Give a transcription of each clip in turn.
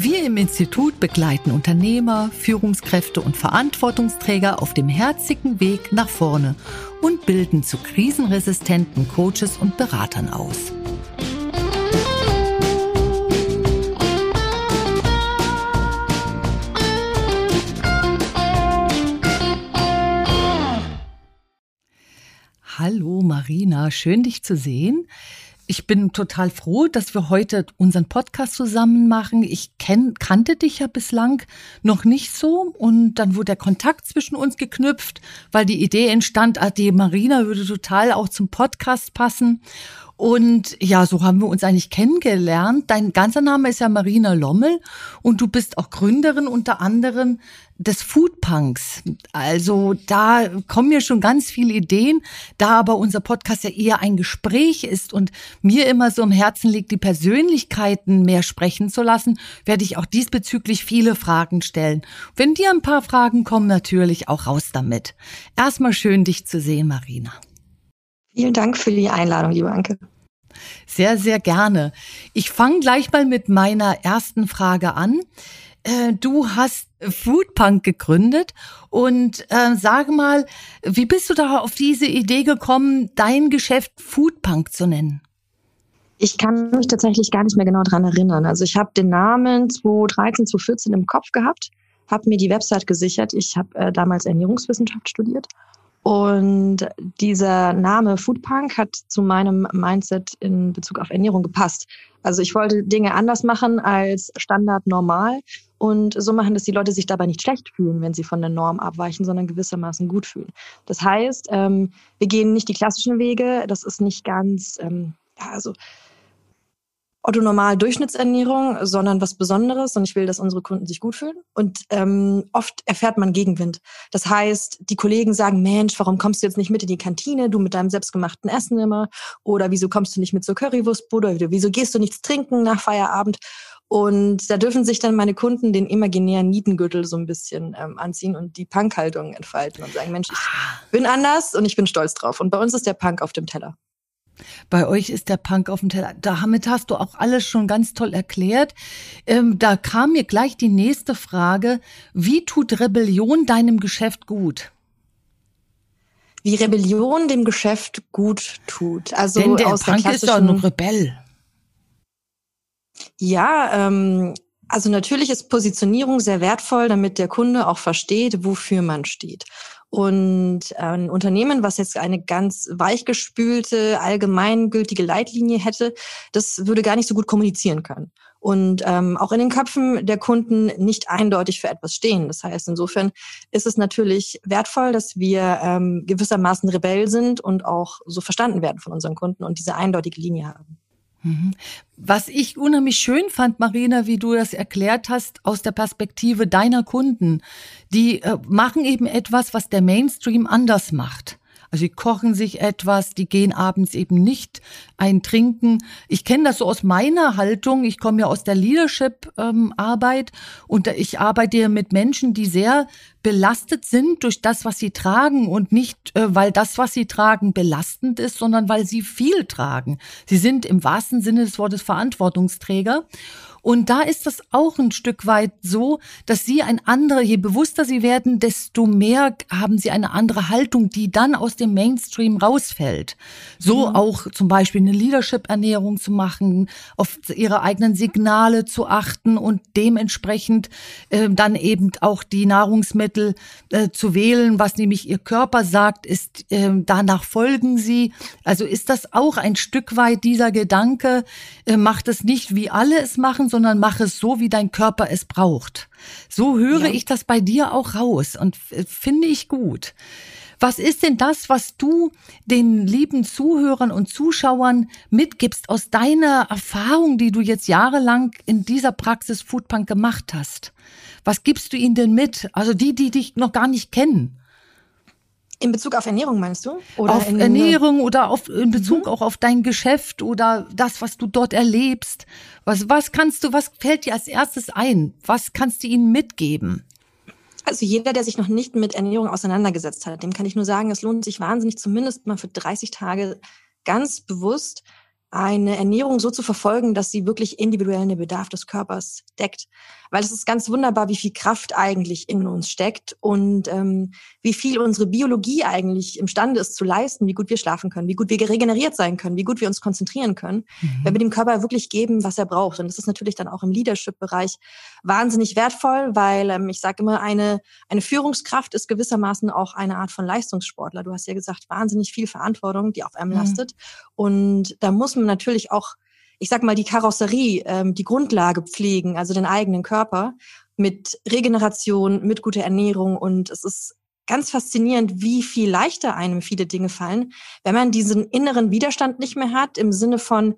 Wir im Institut begleiten Unternehmer, Führungskräfte und Verantwortungsträger auf dem herzigen Weg nach vorne und bilden zu krisenresistenten Coaches und Beratern aus. Hallo Marina, schön dich zu sehen ich bin total froh, dass wir heute unseren Podcast zusammen machen. Ich kenn, kannte dich ja bislang noch nicht so und dann wurde der Kontakt zwischen uns geknüpft, weil die Idee entstand, ah, die Marina würde total auch zum Podcast passen. Und ja, so haben wir uns eigentlich kennengelernt. Dein ganzer Name ist ja Marina Lommel und du bist auch Gründerin unter anderem des Foodpunks. Also da kommen mir schon ganz viele Ideen. Da aber unser Podcast ja eher ein Gespräch ist und mir immer so im Herzen liegt, die Persönlichkeiten mehr sprechen zu lassen, werde ich auch diesbezüglich viele Fragen stellen. Wenn dir ein paar Fragen kommen, natürlich auch raus damit. Erstmal schön, dich zu sehen, Marina. Vielen Dank für die Einladung, liebe Anke. Sehr, sehr gerne. Ich fange gleich mal mit meiner ersten Frage an. Äh, du hast Foodpunk gegründet und äh, sage mal, wie bist du da auf diese Idee gekommen, dein Geschäft Foodpunk zu nennen? Ich kann mich tatsächlich gar nicht mehr genau dran erinnern. Also ich habe den Namen 2013, 2014 im Kopf gehabt, habe mir die Website gesichert. Ich habe äh, damals Ernährungswissenschaft studiert und dieser Name Foodpunk hat zu meinem Mindset in Bezug auf Ernährung gepasst. Also ich wollte Dinge anders machen als Standard normal und so machen, dass die Leute sich dabei nicht schlecht fühlen, wenn sie von der Norm abweichen, sondern gewissermaßen gut fühlen. Das heißt, ähm, wir gehen nicht die klassischen Wege. Das ist nicht ganz, ähm, ja, also Otto normal Durchschnittsernährung, sondern was Besonderes und ich will, dass unsere Kunden sich gut fühlen. Und ähm, oft erfährt man Gegenwind. Das heißt, die Kollegen sagen, Mensch, warum kommst du jetzt nicht mit in die Kantine, du mit deinem selbstgemachten Essen immer? Oder wieso kommst du nicht mit zur Currywurstbude? Oder wieso gehst du nichts trinken nach Feierabend? Und da dürfen sich dann meine Kunden den imaginären Nietengürtel so ein bisschen ähm, anziehen und die Punkhaltung entfalten und sagen, Mensch, ich ah. bin anders und ich bin stolz drauf. Und bei uns ist der Punk auf dem Teller. Bei euch ist der Punk auf dem Teller. Damit hast du auch alles schon ganz toll erklärt. Ähm, da kam mir gleich die nächste Frage. Wie tut Rebellion deinem Geschäft gut? Wie Rebellion dem Geschäft gut tut. Also Denn der aus Punk der ist doch ein Rebell. Ja, ähm, also natürlich ist Positionierung sehr wertvoll, damit der Kunde auch versteht, wofür man steht. Und ein Unternehmen, was jetzt eine ganz weichgespülte, allgemeingültige Leitlinie hätte, das würde gar nicht so gut kommunizieren können. Und ähm, auch in den Köpfen der Kunden nicht eindeutig für etwas stehen. Das heißt, insofern ist es natürlich wertvoll, dass wir ähm, gewissermaßen Rebell sind und auch so verstanden werden von unseren Kunden und diese eindeutige Linie haben. Mhm. Was ich unheimlich schön fand, Marina, wie du das erklärt hast, aus der Perspektive deiner Kunden, die äh, machen eben etwas, was der Mainstream anders macht. Also die kochen sich etwas, die gehen abends eben nicht ein Trinken. Ich kenne das so aus meiner Haltung. Ich komme ja aus der Leadership-Arbeit ähm, und ich arbeite mit Menschen, die sehr belastet sind durch das, was sie tragen und nicht, äh, weil das, was sie tragen, belastend ist, sondern weil sie viel tragen. Sie sind im wahrsten Sinne des Wortes Verantwortungsträger. Und da ist das auch ein Stück weit so, dass sie ein anderer, je bewusster sie werden, desto mehr haben sie eine andere Haltung, die dann aus dem Mainstream rausfällt. So mhm. auch zum Beispiel eine Leadership-Ernährung zu machen, auf ihre eigenen Signale zu achten und dementsprechend äh, dann eben auch die Nahrungsmittel äh, zu wählen, was nämlich ihr Körper sagt, ist, äh, danach folgen sie. Also ist das auch ein Stück weit dieser Gedanke, äh, macht es nicht wie alle es machen, sondern mach es so, wie dein Körper es braucht. So höre ja. ich das bei dir auch raus und finde ich gut. Was ist denn das, was du den lieben Zuhörern und Zuschauern mitgibst aus deiner Erfahrung, die du jetzt jahrelang in dieser Praxis Foodpunk gemacht hast? Was gibst du ihnen denn mit? Also die, die dich noch gar nicht kennen. In Bezug auf Ernährung meinst du? Oder auf Ernährung oder auf, in Bezug mhm. auch auf dein Geschäft oder das, was du dort erlebst. Was, was kannst du, was fällt dir als erstes ein? Was kannst du ihnen mitgeben? Also jeder, der sich noch nicht mit Ernährung auseinandergesetzt hat, dem kann ich nur sagen, es lohnt sich wahnsinnig, zumindest mal für 30 Tage ganz bewusst eine Ernährung so zu verfolgen, dass sie wirklich individuell den Bedarf des Körpers deckt. Weil es ist ganz wunderbar, wie viel Kraft eigentlich in uns steckt und ähm, wie viel unsere Biologie eigentlich imstande ist zu leisten, wie gut wir schlafen können, wie gut wir regeneriert sein können, wie gut wir uns konzentrieren können, mhm. wenn wir dem Körper wirklich geben, was er braucht. Und das ist natürlich dann auch im Leadership-Bereich wahnsinnig wertvoll, weil ähm, ich sage immer, eine, eine Führungskraft ist gewissermaßen auch eine Art von Leistungssportler. Du hast ja gesagt, wahnsinnig viel Verantwortung, die auf einem mhm. lastet. Und da muss man natürlich auch, ich sag mal, die Karosserie, ähm, die Grundlage pflegen, also den eigenen Körper mit Regeneration, mit guter Ernährung. Und es ist ganz faszinierend, wie viel leichter einem viele Dinge fallen, wenn man diesen inneren Widerstand nicht mehr hat, im Sinne von,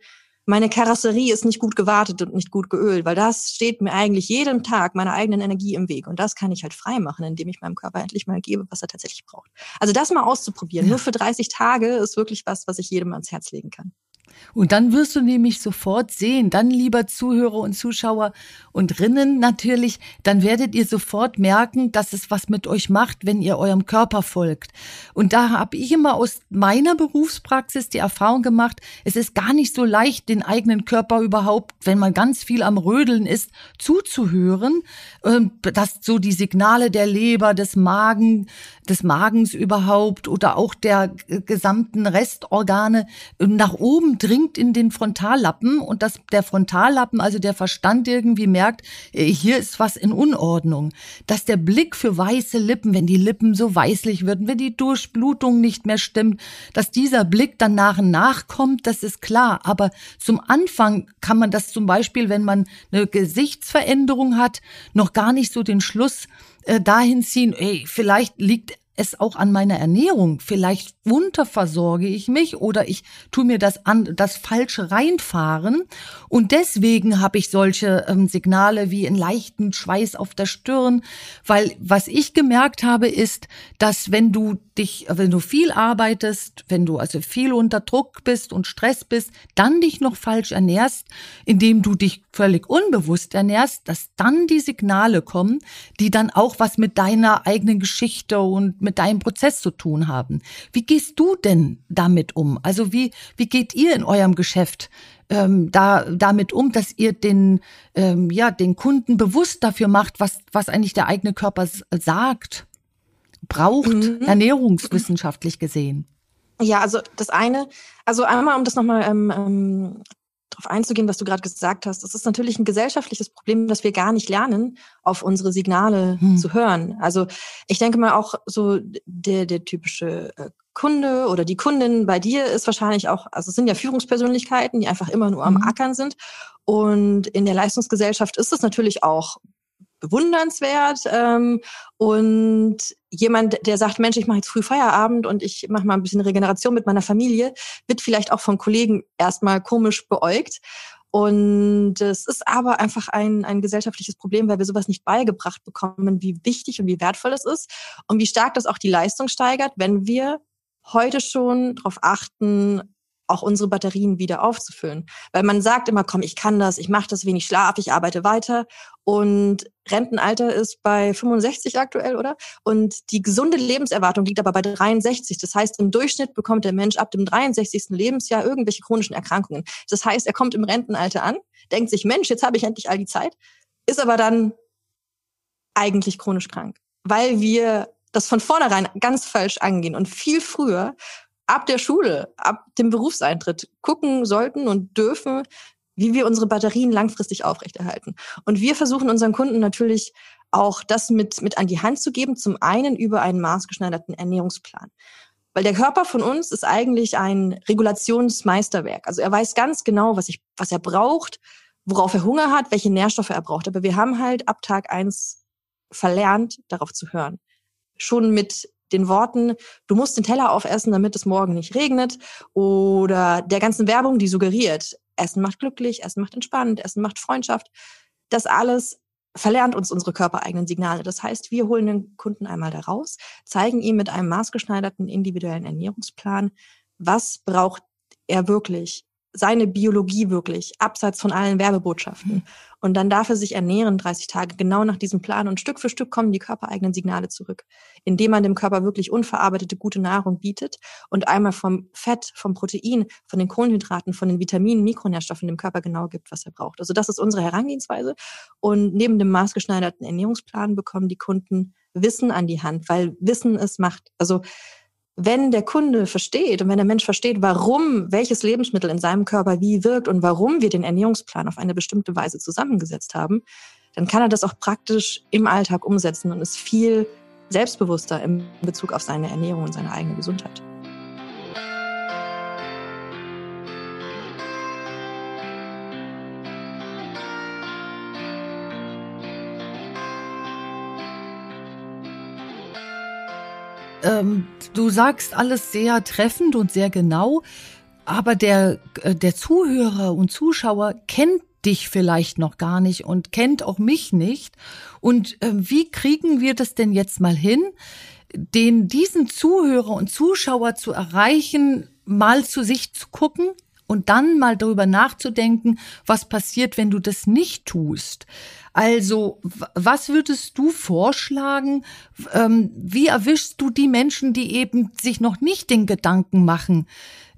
meine Karosserie ist nicht gut gewartet und nicht gut geölt, weil das steht mir eigentlich jeden Tag meiner eigenen Energie im Weg. Und das kann ich halt frei machen, indem ich meinem Körper endlich mal gebe, was er tatsächlich braucht. Also das mal auszuprobieren, ja. nur für 30 Tage, ist wirklich was, was ich jedem ans Herz legen kann. Und dann wirst du nämlich sofort sehen, dann lieber Zuhörer und Zuschauer und Rinnen natürlich, dann werdet ihr sofort merken, dass es was mit euch macht, wenn ihr eurem Körper folgt. Und da habe ich immer aus meiner Berufspraxis die Erfahrung gemacht, es ist gar nicht so leicht, den eigenen Körper überhaupt, wenn man ganz viel am Rödeln ist, zuzuhören, ähm, dass so die Signale der Leber, des Magen, des Magens überhaupt oder auch der gesamten Restorgane nach oben dringt in den Frontallappen und dass der Frontallappen, also der Verstand irgendwie merkt, äh, hier ist was in Unordnung. Dass der Blick für weiße Lippen, wenn die Lippen so weißlich würden, wenn die Durchblutung nicht mehr stimmt, dass dieser Blick dann nach und nach kommt, das ist klar. Aber zum Anfang kann man das zum Beispiel, wenn man eine Gesichtsveränderung hat, noch gar nicht so den Schluss äh, dahin ziehen, ey, vielleicht liegt es auch an meiner Ernährung. Vielleicht unterversorge ich mich oder ich tue mir das an, das falsche reinfahren. Und deswegen habe ich solche ähm, Signale wie einen leichten Schweiß auf der Stirn, weil was ich gemerkt habe, ist, dass wenn du dich, wenn du viel arbeitest, wenn du also viel unter Druck bist und Stress bist, dann dich noch falsch ernährst, indem du dich völlig unbewusst ernährst, dass dann die Signale kommen, die dann auch was mit deiner eigenen Geschichte und mit deinem Prozess zu tun haben. Wie gehst du denn damit um? Also wie, wie geht ihr in eurem Geschäft ähm, da, damit um, dass ihr den, ähm, ja, den Kunden bewusst dafür macht, was, was eigentlich der eigene Körper sagt, braucht, mhm. ernährungswissenschaftlich gesehen? Ja, also das eine, also einmal, um das nochmal ähm, ähm, darauf einzugehen, was du gerade gesagt hast. Es ist natürlich ein gesellschaftliches Problem, dass wir gar nicht lernen, auf unsere Signale hm. zu hören. Also ich denke mal auch so der, der typische äh, Kunde oder die Kundin bei dir ist wahrscheinlich auch, also es sind ja Führungspersönlichkeiten, die einfach immer nur am mhm. Ackern sind. Und in der Leistungsgesellschaft ist es natürlich auch bewundernswert. Ähm, und jemand, der sagt, Mensch, ich mache jetzt früh Feierabend und ich mache mal ein bisschen Regeneration mit meiner Familie, wird vielleicht auch von Kollegen erstmal komisch beäugt. Und es ist aber einfach ein, ein gesellschaftliches Problem, weil wir sowas nicht beigebracht bekommen, wie wichtig und wie wertvoll es ist und wie stark das auch die Leistung steigert, wenn wir heute schon darauf achten, auch unsere Batterien wieder aufzufüllen. Weil man sagt immer, komm, ich kann das, ich mache das wenig Schlaf, ich arbeite weiter. Und Rentenalter ist bei 65 aktuell, oder? Und die gesunde Lebenserwartung liegt aber bei 63. Das heißt, im Durchschnitt bekommt der Mensch ab dem 63. Lebensjahr irgendwelche chronischen Erkrankungen. Das heißt, er kommt im Rentenalter an, denkt sich, Mensch, jetzt habe ich endlich all die Zeit, ist aber dann eigentlich chronisch krank, weil wir das von vornherein ganz falsch angehen und viel früher ab der Schule, ab dem Berufseintritt gucken sollten und dürfen, wie wir unsere Batterien langfristig aufrechterhalten. Und wir versuchen unseren Kunden natürlich auch das mit, mit an die Hand zu geben, zum einen über einen maßgeschneiderten Ernährungsplan. Weil der Körper von uns ist eigentlich ein Regulationsmeisterwerk. Also er weiß ganz genau, was, ich, was er braucht, worauf er Hunger hat, welche Nährstoffe er braucht. Aber wir haben halt ab Tag eins verlernt, darauf zu hören. Schon mit den Worten, du musst den Teller aufessen, damit es morgen nicht regnet, oder der ganzen Werbung, die suggeriert, Essen macht glücklich, Essen macht entspannt, Essen macht Freundschaft. Das alles verlernt uns unsere körpereigenen Signale. Das heißt, wir holen den Kunden einmal da raus, zeigen ihm mit einem maßgeschneiderten individuellen Ernährungsplan, was braucht er wirklich, seine Biologie wirklich, abseits von allen Werbebotschaften. Mhm. Und dann darf er sich ernähren 30 Tage genau nach diesem Plan und Stück für Stück kommen die körpereigenen Signale zurück, indem man dem Körper wirklich unverarbeitete gute Nahrung bietet und einmal vom Fett, vom Protein, von den Kohlenhydraten, von den Vitaminen, Mikronährstoffen dem Körper genau gibt, was er braucht. Also das ist unsere Herangehensweise. Und neben dem maßgeschneiderten Ernährungsplan bekommen die Kunden Wissen an die Hand, weil Wissen es macht. Also wenn der Kunde versteht und wenn der Mensch versteht, warum welches Lebensmittel in seinem Körper wie wirkt und warum wir den Ernährungsplan auf eine bestimmte Weise zusammengesetzt haben, dann kann er das auch praktisch im Alltag umsetzen und ist viel selbstbewusster in Bezug auf seine Ernährung und seine eigene Gesundheit. Ähm, du sagst alles sehr treffend und sehr genau, aber der, äh, der Zuhörer und Zuschauer kennt dich vielleicht noch gar nicht und kennt auch mich nicht. Und äh, wie kriegen wir das denn jetzt mal hin, den diesen Zuhörer und Zuschauer zu erreichen, mal zu sich zu gucken und dann mal darüber nachzudenken, was passiert, wenn du das nicht tust. Also, was würdest du vorschlagen? Ähm, wie erwischst du die Menschen, die eben sich noch nicht den Gedanken machen,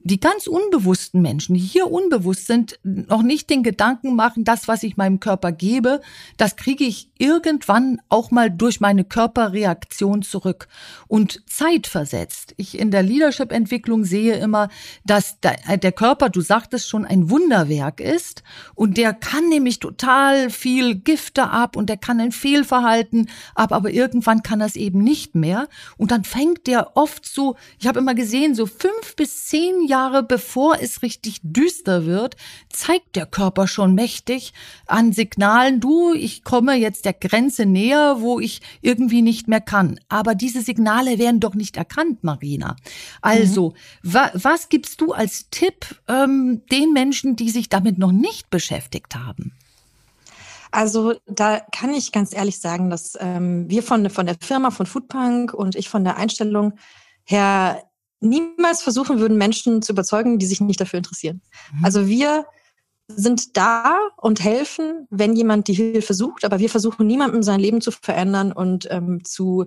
die ganz unbewussten Menschen, die hier unbewusst sind, noch nicht den Gedanken machen, das, was ich meinem Körper gebe, das kriege ich irgendwann auch mal durch meine Körperreaktion zurück. Und zeitversetzt. Ich in der Leadership-Entwicklung sehe immer, dass der Körper, du sagtest schon, ein Wunderwerk ist. Und der kann nämlich total viel Gifte ab und der kann ein Fehlverhalten ab, aber irgendwann kann es eben nicht mehr. Und dann fängt der oft so, ich habe immer gesehen, so fünf bis zehn Jahre bevor es richtig düster wird, zeigt der Körper schon mächtig an Signalen, du, ich komme jetzt der Grenze näher, wo ich irgendwie nicht mehr kann. Aber diese Signale werden doch nicht erkannt, Marina. Also, mhm. wa was gibst du als Tipp ähm, den Menschen, die sich damit noch nicht beschäftigt haben? Also da kann ich ganz ehrlich sagen, dass ähm, wir von, von der Firma, von Foodpunk und ich von der Einstellung her niemals versuchen würden, Menschen zu überzeugen, die sich nicht dafür interessieren. Mhm. Also wir sind da und helfen, wenn jemand die Hilfe sucht, aber wir versuchen niemandem sein Leben zu verändern und ähm, zu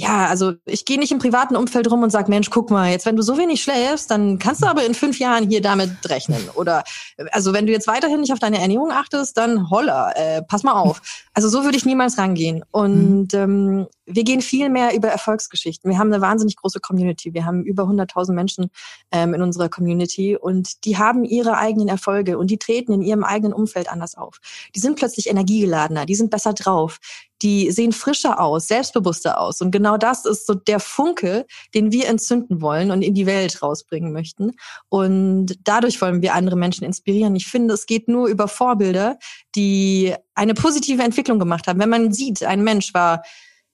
ja, also ich gehe nicht im privaten Umfeld rum und sag, Mensch, guck mal, jetzt wenn du so wenig schläfst, dann kannst du aber in fünf Jahren hier damit rechnen. Oder also wenn du jetzt weiterhin nicht auf deine Ernährung achtest, dann holla, äh, pass mal auf. Also so würde ich niemals rangehen. Und ähm, wir gehen viel mehr über Erfolgsgeschichten. Wir haben eine wahnsinnig große Community. Wir haben über 100.000 Menschen ähm, in unserer Community und die haben ihre eigenen Erfolge und die treten in ihrem eigenen Umfeld anders auf. Die sind plötzlich energiegeladener, die sind besser drauf, die sehen frischer aus, selbstbewusster aus. Und genau das ist so der Funke, den wir entzünden wollen und in die Welt rausbringen möchten. Und dadurch wollen wir andere Menschen inspirieren. Ich finde, es geht nur über Vorbilder, die eine positive Entwicklung gemacht haben. Wenn man sieht, ein Mensch war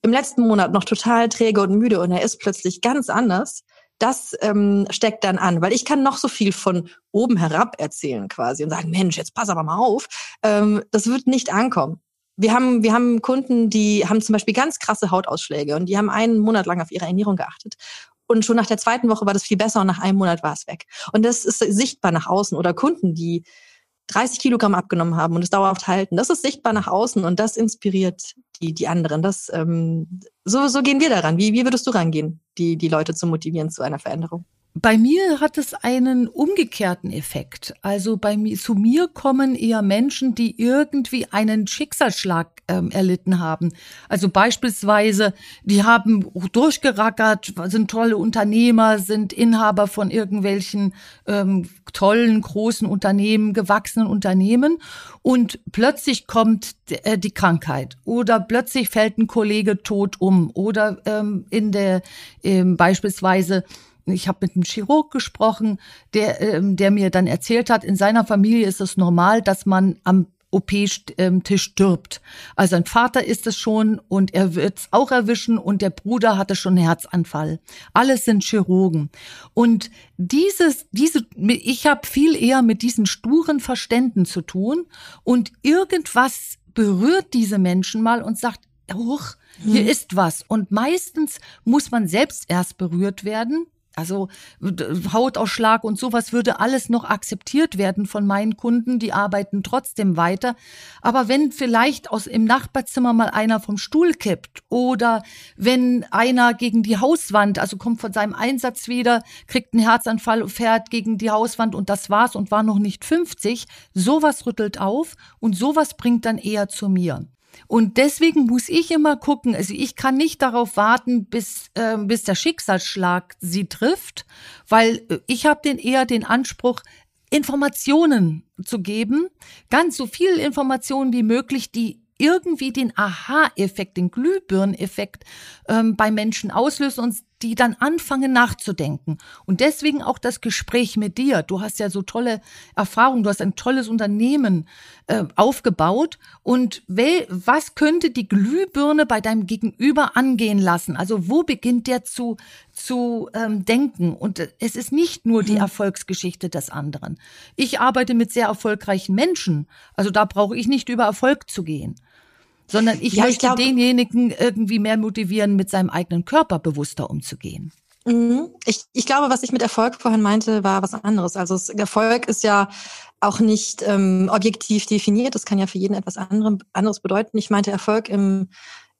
im letzten Monat noch total träge und müde und er ist plötzlich ganz anders, das ähm, steckt dann an, weil ich kann noch so viel von oben herab erzählen quasi und sagen, Mensch, jetzt pass aber mal auf. Ähm, das wird nicht ankommen. Wir haben, wir haben Kunden, die haben zum Beispiel ganz krasse Hautausschläge und die haben einen Monat lang auf ihre Ernährung geachtet. Und schon nach der zweiten Woche war das viel besser und nach einem Monat war es weg. Und das ist sichtbar nach außen. Oder Kunden, die 30 Kilogramm abgenommen haben und es dauerhaft halten. Das ist sichtbar nach außen und das inspiriert die, die anderen. Das, ähm, so, so gehen wir daran. Wie, wie würdest du rangehen, die, die Leute zu motivieren zu einer Veränderung? Bei mir hat es einen umgekehrten Effekt. Also bei mir, zu mir kommen eher Menschen, die irgendwie einen Schicksalsschlag ähm, erlitten haben. Also beispielsweise, die haben durchgerackert, sind tolle Unternehmer, sind Inhaber von irgendwelchen ähm, tollen, großen Unternehmen, gewachsenen Unternehmen und plötzlich kommt äh, die Krankheit oder plötzlich fällt ein Kollege tot um oder ähm, in der ähm, beispielsweise ich habe mit einem Chirurg gesprochen, der, ähm, der mir dann erzählt hat, in seiner Familie ist es normal, dass man am OP-Tisch ähm, stirbt. Also ein Vater ist es schon und er wird es auch erwischen und der Bruder hatte schon einen Herzanfall. Alles sind Chirurgen. Und dieses, diese, ich habe viel eher mit diesen sturen Verständen zu tun und irgendwas berührt diese Menschen mal und sagt, huch, hier hm. ist was. Und meistens muss man selbst erst berührt werden, also Hautausschlag und sowas würde alles noch akzeptiert werden von meinen Kunden, die arbeiten trotzdem weiter. Aber wenn vielleicht aus im Nachbarzimmer mal einer vom Stuhl kippt oder wenn einer gegen die Hauswand, also kommt von seinem Einsatz wieder, kriegt einen Herzanfall, fährt gegen die Hauswand und das war's und war noch nicht 50, sowas rüttelt auf und sowas bringt dann eher zu mir. Und deswegen muss ich immer gucken, also ich kann nicht darauf warten, bis, äh, bis der Schicksalsschlag sie trifft, weil äh, ich habe den eher den Anspruch, Informationen zu geben, ganz so viel Informationen wie möglich, die irgendwie den Aha-Effekt, den Glühbirneffekt ähm, bei Menschen auslösen. Und die dann anfangen nachzudenken. Und deswegen auch das Gespräch mit dir. Du hast ja so tolle Erfahrungen, du hast ein tolles Unternehmen äh, aufgebaut. Und wel, was könnte die Glühbirne bei deinem Gegenüber angehen lassen? Also wo beginnt der zu, zu ähm, denken? Und es ist nicht nur die mhm. Erfolgsgeschichte des anderen. Ich arbeite mit sehr erfolgreichen Menschen. Also da brauche ich nicht über Erfolg zu gehen sondern ich ja, möchte ich glaub, denjenigen irgendwie mehr motivieren, mit seinem eigenen Körper bewusster umzugehen. Mhm. Ich, ich glaube, was ich mit Erfolg vorhin meinte, war was anderes. Also Erfolg ist ja auch nicht ähm, objektiv definiert. Das kann ja für jeden etwas anderem, anderes bedeuten. Ich meinte Erfolg im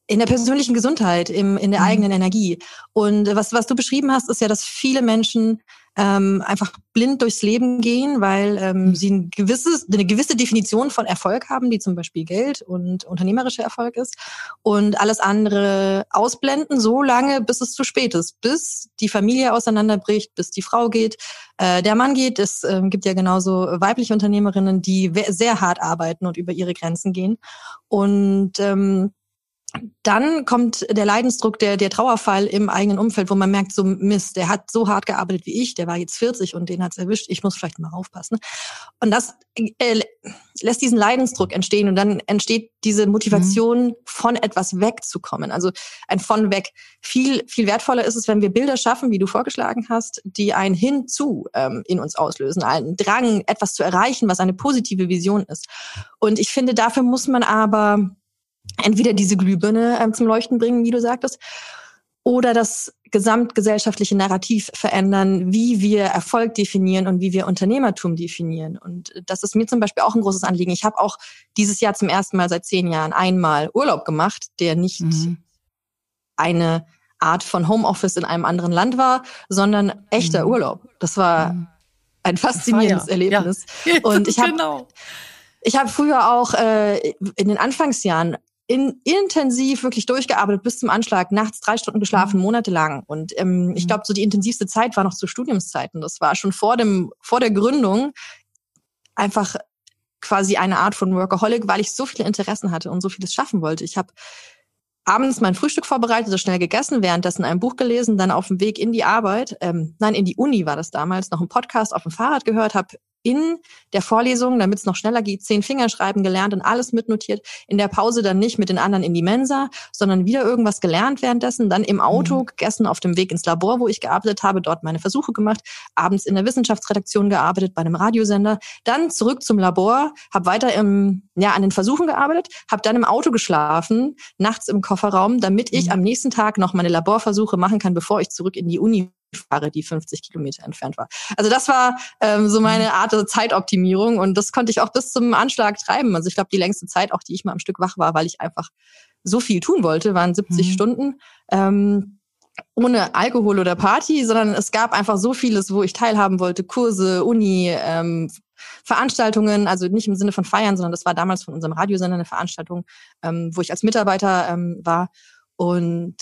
in der persönlichen Gesundheit, im, in der mhm. eigenen Energie. Und was, was du beschrieben hast, ist ja, dass viele Menschen ähm, einfach blind durchs Leben gehen, weil ähm, mhm. sie ein gewisses, eine gewisse Definition von Erfolg haben, die zum Beispiel Geld und unternehmerischer Erfolg ist, und alles andere ausblenden, so lange, bis es zu spät ist, bis die Familie auseinanderbricht, bis die Frau geht, äh, der Mann geht. Es äh, gibt ja genauso weibliche Unternehmerinnen, die sehr hart arbeiten und über ihre Grenzen gehen. Und ähm, dann kommt der Leidensdruck, der, der Trauerfall im eigenen Umfeld, wo man merkt, so Mist, der hat so hart gearbeitet wie ich, der war jetzt 40 und den hat's erwischt, ich muss vielleicht mal aufpassen. Und das äh, lässt diesen Leidensdruck entstehen und dann entsteht diese Motivation, mhm. von etwas wegzukommen. Also ein von weg. Viel, viel wertvoller ist es, wenn wir Bilder schaffen, wie du vorgeschlagen hast, die ein Hinzu ähm, in uns auslösen, einen Drang, etwas zu erreichen, was eine positive Vision ist. Und ich finde, dafür muss man aber entweder diese Glühbirne ähm, zum Leuchten bringen, wie du sagtest, oder das gesamtgesellschaftliche Narrativ verändern, wie wir Erfolg definieren und wie wir Unternehmertum definieren. Und das ist mir zum Beispiel auch ein großes Anliegen. Ich habe auch dieses Jahr zum ersten Mal seit zehn Jahren einmal Urlaub gemacht, der nicht mhm. eine Art von Homeoffice in einem anderen Land war, sondern echter mhm. Urlaub. Das war mhm. ein faszinierendes Erlebnis. Ja. Und ich habe genau. ich habe früher auch äh, in den Anfangsjahren in, intensiv wirklich durchgearbeitet bis zum Anschlag, nachts drei Stunden geschlafen, mhm. monatelang. Und ähm, ich mhm. glaube, so die intensivste Zeit war noch zu Studiumszeiten. Das war schon vor dem, vor der Gründung einfach quasi eine Art von Workaholic, weil ich so viele Interessen hatte und so vieles schaffen wollte. Ich habe abends mein Frühstück vorbereitet, so schnell gegessen, währenddessen ein Buch gelesen, dann auf dem Weg in die Arbeit, ähm, nein, in die Uni war das damals, noch einen Podcast auf dem Fahrrad gehört, habe in der Vorlesung, damit es noch schneller geht, zehn Fingerschreiben gelernt und alles mitnotiert. In der Pause dann nicht mit den anderen in die Mensa, sondern wieder irgendwas gelernt währenddessen. Dann im Auto mhm. gegessen auf dem Weg ins Labor, wo ich gearbeitet habe, dort meine Versuche gemacht. Abends in der Wissenschaftsredaktion gearbeitet, bei einem Radiosender. Dann zurück zum Labor, habe weiter im, ja, an den Versuchen gearbeitet, habe dann im Auto geschlafen, nachts im Kofferraum, damit ich mhm. am nächsten Tag noch meine Laborversuche machen kann, bevor ich zurück in die Uni fahre, die 50 Kilometer entfernt war. Also das war ähm, so meine mhm. Art der Zeitoptimierung und das konnte ich auch bis zum Anschlag treiben. Also ich glaube, die längste Zeit, auch die ich mal am Stück wach war, weil ich einfach so viel tun wollte, waren 70 mhm. Stunden. Ähm, ohne Alkohol oder Party, sondern es gab einfach so vieles, wo ich teilhaben wollte, Kurse, Uni, ähm, Veranstaltungen, also nicht im Sinne von Feiern, sondern das war damals von unserem Radiosender eine Veranstaltung, ähm, wo ich als Mitarbeiter ähm, war. Und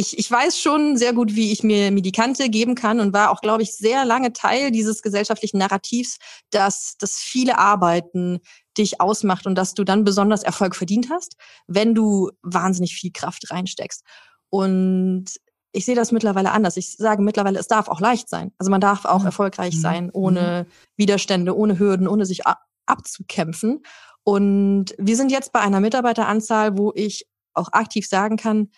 ich, ich weiß schon sehr gut, wie ich mir Medikante geben kann und war auch, glaube ich, sehr lange Teil dieses gesellschaftlichen Narrativs, dass das viele Arbeiten dich ausmacht und dass du dann besonders Erfolg verdient hast, wenn du wahnsinnig viel Kraft reinsteckst. Und ich sehe das mittlerweile anders. Ich sage mittlerweile, es darf auch leicht sein. Also man darf auch erfolgreich mhm. sein, ohne mhm. Widerstände, ohne Hürden, ohne sich abzukämpfen. Und wir sind jetzt bei einer Mitarbeiteranzahl, wo ich auch aktiv sagen kann,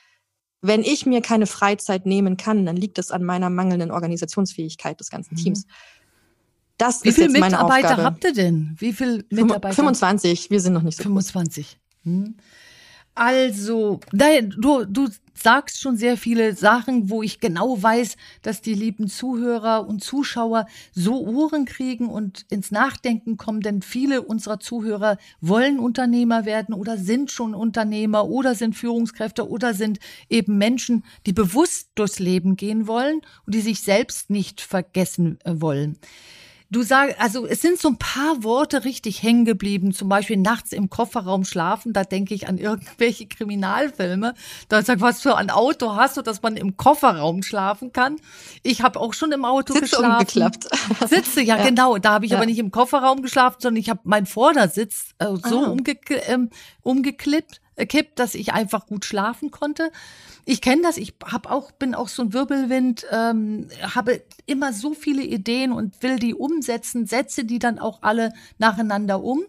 wenn ich mir keine Freizeit nehmen kann, dann liegt es an meiner mangelnden Organisationsfähigkeit des ganzen mhm. Teams. Das Wie viele Mitarbeiter habt ihr denn? Wie viele Mitarbeiter? 25, wir sind noch nicht so 25. Hm. Also, du, du sagst schon sehr viele Sachen, wo ich genau weiß, dass die lieben Zuhörer und Zuschauer so Ohren kriegen und ins Nachdenken kommen, denn viele unserer Zuhörer wollen Unternehmer werden oder sind schon Unternehmer oder sind Führungskräfte oder sind eben Menschen, die bewusst durchs Leben gehen wollen und die sich selbst nicht vergessen äh, wollen. Du sagst, also es sind so ein paar Worte richtig hängen geblieben, zum Beispiel nachts im Kofferraum schlafen, da denke ich an irgendwelche Kriminalfilme. Da sag, was für ein Auto hast du, dass man im Kofferraum schlafen kann? Ich habe auch schon im Auto Sitze geschlafen. umgeklappt. Sitze, ja, ja. genau. Da habe ich ja. aber nicht im Kofferraum geschlafen, sondern ich habe meinen Vordersitz äh, so ah. umge ähm, umgeklippt, äh, kippt, dass ich einfach gut schlafen konnte. Ich kenne das, ich hab auch, bin auch so ein Wirbelwind, ähm, habe immer so viele Ideen und will die umsetzen, setze die dann auch alle nacheinander um.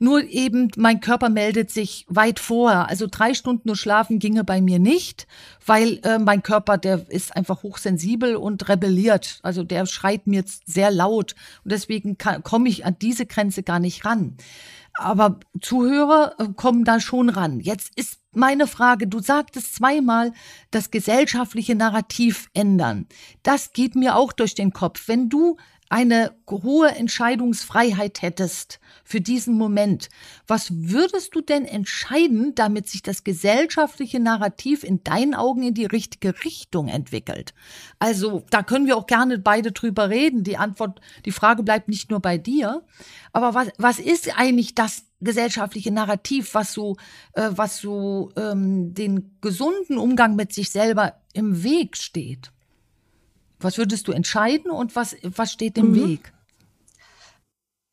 Nur eben, mein Körper meldet sich weit vor. Also drei Stunden nur schlafen ginge bei mir nicht, weil äh, mein Körper, der ist einfach hochsensibel und rebelliert. Also der schreit mir sehr laut. Und deswegen komme ich an diese Grenze gar nicht ran. Aber Zuhörer äh, kommen da schon ran. Jetzt ist meine Frage, du sagtest zweimal, das gesellschaftliche Narrativ ändern. Das geht mir auch durch den Kopf. Wenn du eine hohe Entscheidungsfreiheit hättest für diesen Moment, was würdest du denn entscheiden, damit sich das gesellschaftliche Narrativ in deinen Augen in die richtige Richtung entwickelt? Also, da können wir auch gerne beide drüber reden. Die Antwort, die Frage bleibt nicht nur bei dir. Aber was, was ist eigentlich das gesellschaftliche Narrativ, was so, äh, was so ähm, den gesunden Umgang mit sich selber im Weg steht? Was würdest du entscheiden und was, was steht im mhm. Weg?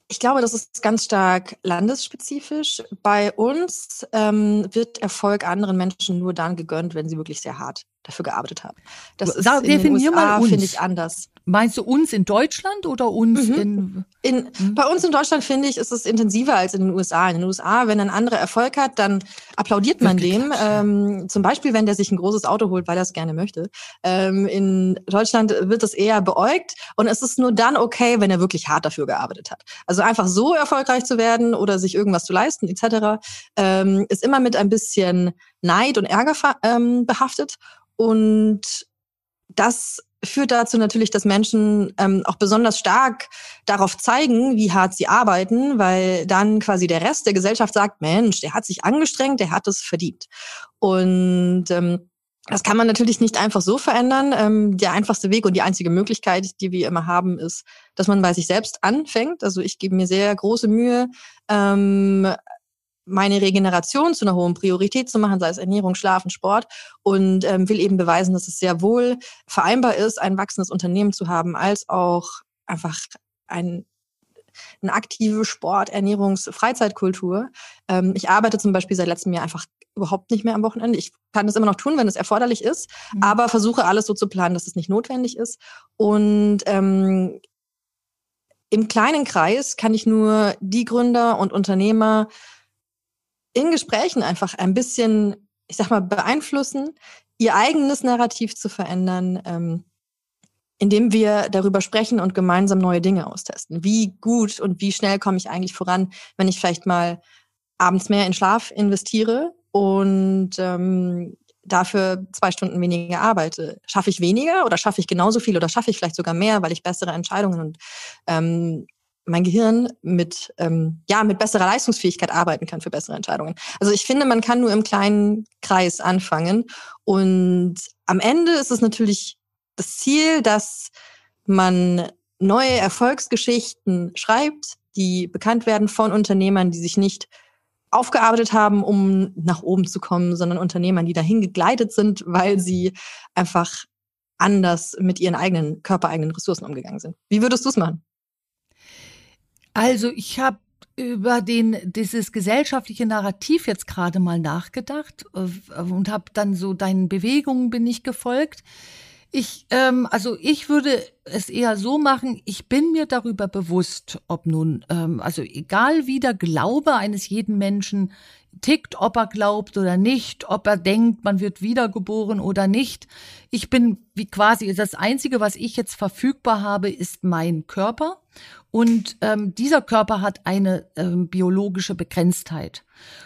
Ich glaube, das ist ganz stark landesspezifisch. Bei uns ähm, wird Erfolg anderen Menschen nur dann gegönnt, wenn sie wirklich sehr hart dafür gearbeitet haben. Das Sag, ist in den USA, finde ich, anders. Meinst du uns in Deutschland oder uns mhm. in, in mhm. Bei uns in Deutschland finde ich, ist es intensiver als in den USA. In den USA, wenn ein anderer Erfolg hat, dann applaudiert man dem. Ähm, zum Beispiel, wenn der sich ein großes Auto holt, weil er es gerne möchte. Ähm, in Deutschland wird es eher beäugt und es ist nur dann okay, wenn er wirklich hart dafür gearbeitet hat. Also einfach so erfolgreich zu werden oder sich irgendwas zu leisten etc. Ähm, ist immer mit ein bisschen Neid und Ärger ähm, behaftet und das führt dazu natürlich, dass Menschen ähm, auch besonders stark darauf zeigen, wie hart sie arbeiten, weil dann quasi der Rest der Gesellschaft sagt, Mensch, der hat sich angestrengt, der hat es verdient. Und ähm, das kann man natürlich nicht einfach so verändern. Ähm, der einfachste Weg und die einzige Möglichkeit, die wir immer haben, ist, dass man bei sich selbst anfängt. Also ich gebe mir sehr große Mühe, ähm, meine Regeneration zu einer hohen Priorität zu machen, sei es Ernährung, Schlafen, Sport und ähm, will eben beweisen, dass es sehr wohl vereinbar ist, ein wachsendes Unternehmen zu haben, als auch einfach ein eine aktive Sport, Ernährungs-, Freizeitkultur. Ähm, ich arbeite zum Beispiel seit letztem Jahr einfach überhaupt nicht mehr am Wochenende. Ich kann das immer noch tun, wenn es erforderlich ist, mhm. aber versuche alles so zu planen, dass es nicht notwendig ist. Und ähm, im kleinen Kreis kann ich nur die Gründer und Unternehmer in Gesprächen einfach ein bisschen, ich sag mal, beeinflussen, ihr eigenes Narrativ zu verändern, ähm, indem wir darüber sprechen und gemeinsam neue Dinge austesten. Wie gut und wie schnell komme ich eigentlich voran, wenn ich vielleicht mal abends mehr in Schlaf investiere und ähm, dafür zwei Stunden weniger arbeite. Schaffe ich weniger oder schaffe ich genauso viel oder schaffe ich vielleicht sogar mehr, weil ich bessere Entscheidungen und ähm, mein Gehirn mit, ähm, ja, mit besserer Leistungsfähigkeit arbeiten kann für bessere Entscheidungen. Also ich finde, man kann nur im kleinen Kreis anfangen. Und am Ende ist es natürlich das Ziel, dass man neue Erfolgsgeschichten schreibt, die bekannt werden von Unternehmern, die sich nicht aufgearbeitet haben, um nach oben zu kommen, sondern Unternehmern, die dahin gegleitet sind, weil sie einfach anders mit ihren eigenen körpereigenen Ressourcen umgegangen sind. Wie würdest du es machen? Also ich habe über den dieses gesellschaftliche Narrativ jetzt gerade mal nachgedacht äh, und habe dann so deinen Bewegungen bin ich gefolgt. Ich, ähm, also ich würde es eher so machen, ich bin mir darüber bewusst, ob nun, ähm, also egal wie der Glaube eines jeden Menschen tickt, ob er glaubt oder nicht, ob er denkt, man wird wiedergeboren oder nicht. Ich bin wie quasi, das Einzige, was ich jetzt verfügbar habe, ist mein Körper. Und ähm, dieser Körper hat eine ähm, biologische Begrenztheit.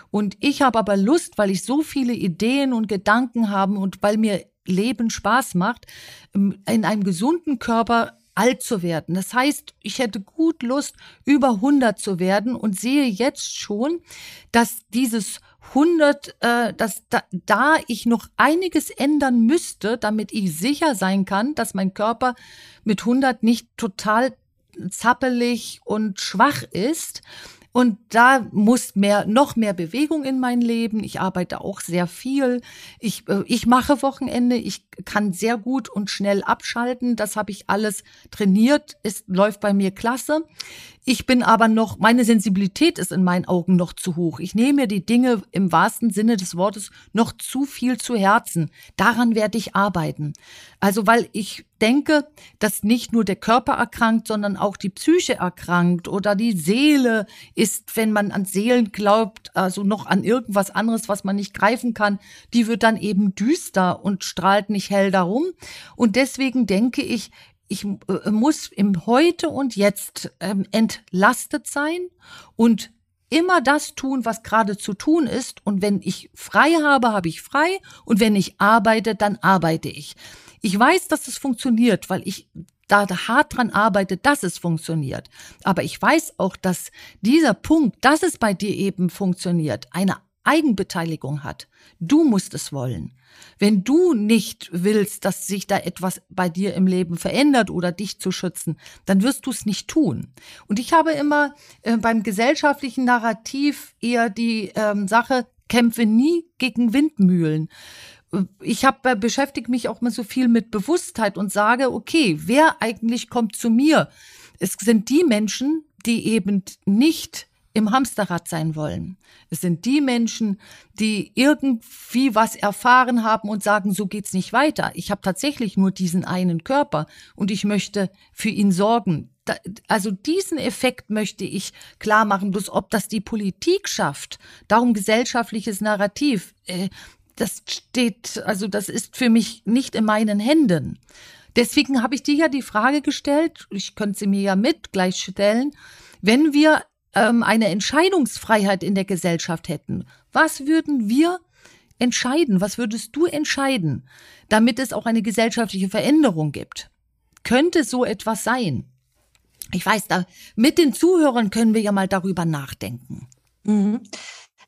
Und ich habe aber Lust, weil ich so viele Ideen und Gedanken habe und weil mir Leben Spaß macht, ähm, in einem gesunden Körper alt zu werden. Das heißt, ich hätte gut Lust, über 100 zu werden und sehe jetzt schon, dass dieses 100, äh, dass da, da ich noch einiges ändern müsste, damit ich sicher sein kann, dass mein Körper mit 100 nicht total zappelig und schwach ist und da muss mehr, noch mehr Bewegung in mein Leben. Ich arbeite auch sehr viel. Ich, äh, ich mache Wochenende. Ich kann sehr gut und schnell abschalten. Das habe ich alles trainiert. Es läuft bei mir klasse. Ich bin aber noch, meine Sensibilität ist in meinen Augen noch zu hoch. Ich nehme mir die Dinge im wahrsten Sinne des Wortes noch zu viel zu Herzen. Daran werde ich arbeiten. Also, weil ich denke, dass nicht nur der Körper erkrankt, sondern auch die Psyche erkrankt oder die Seele ist, wenn man an Seelen glaubt, also noch an irgendwas anderes, was man nicht greifen kann, die wird dann eben düster und strahlt nicht hell darum. Und deswegen denke ich, ich äh, muss im Heute und Jetzt ähm, entlastet sein und immer das tun, was gerade zu tun ist. Und wenn ich frei habe, habe ich frei. Und wenn ich arbeite, dann arbeite ich. Ich weiß, dass es funktioniert, weil ich da hart dran arbeite, dass es funktioniert. Aber ich weiß auch, dass dieser Punkt, dass es bei dir eben funktioniert, eine Eigenbeteiligung hat. Du musst es wollen. Wenn du nicht willst, dass sich da etwas bei dir im Leben verändert oder dich zu schützen, dann wirst du es nicht tun. Und ich habe immer äh, beim gesellschaftlichen Narrativ eher die ähm, Sache, kämpfe nie gegen Windmühlen. Ich habe äh, beschäftige mich auch mal so viel mit Bewusstheit und sage, okay, wer eigentlich kommt zu mir? Es sind die Menschen, die eben nicht im Hamsterrad sein wollen. Es sind die Menschen, die irgendwie was erfahren haben und sagen, so geht's nicht weiter. Ich habe tatsächlich nur diesen einen Körper und ich möchte für ihn sorgen. also diesen Effekt möchte ich klar machen. Bloß ob das die Politik schafft, darum gesellschaftliches Narrativ, äh, das steht, also das ist für mich nicht in meinen Händen. Deswegen habe ich dir ja die Frage gestellt, ich könnte sie mir ja mit gleich stellen, wenn wir ähm, eine Entscheidungsfreiheit in der Gesellschaft hätten, was würden wir entscheiden? Was würdest du entscheiden, damit es auch eine gesellschaftliche Veränderung gibt? Könnte so etwas sein? Ich weiß, da mit den Zuhörern können wir ja mal darüber nachdenken. Mhm.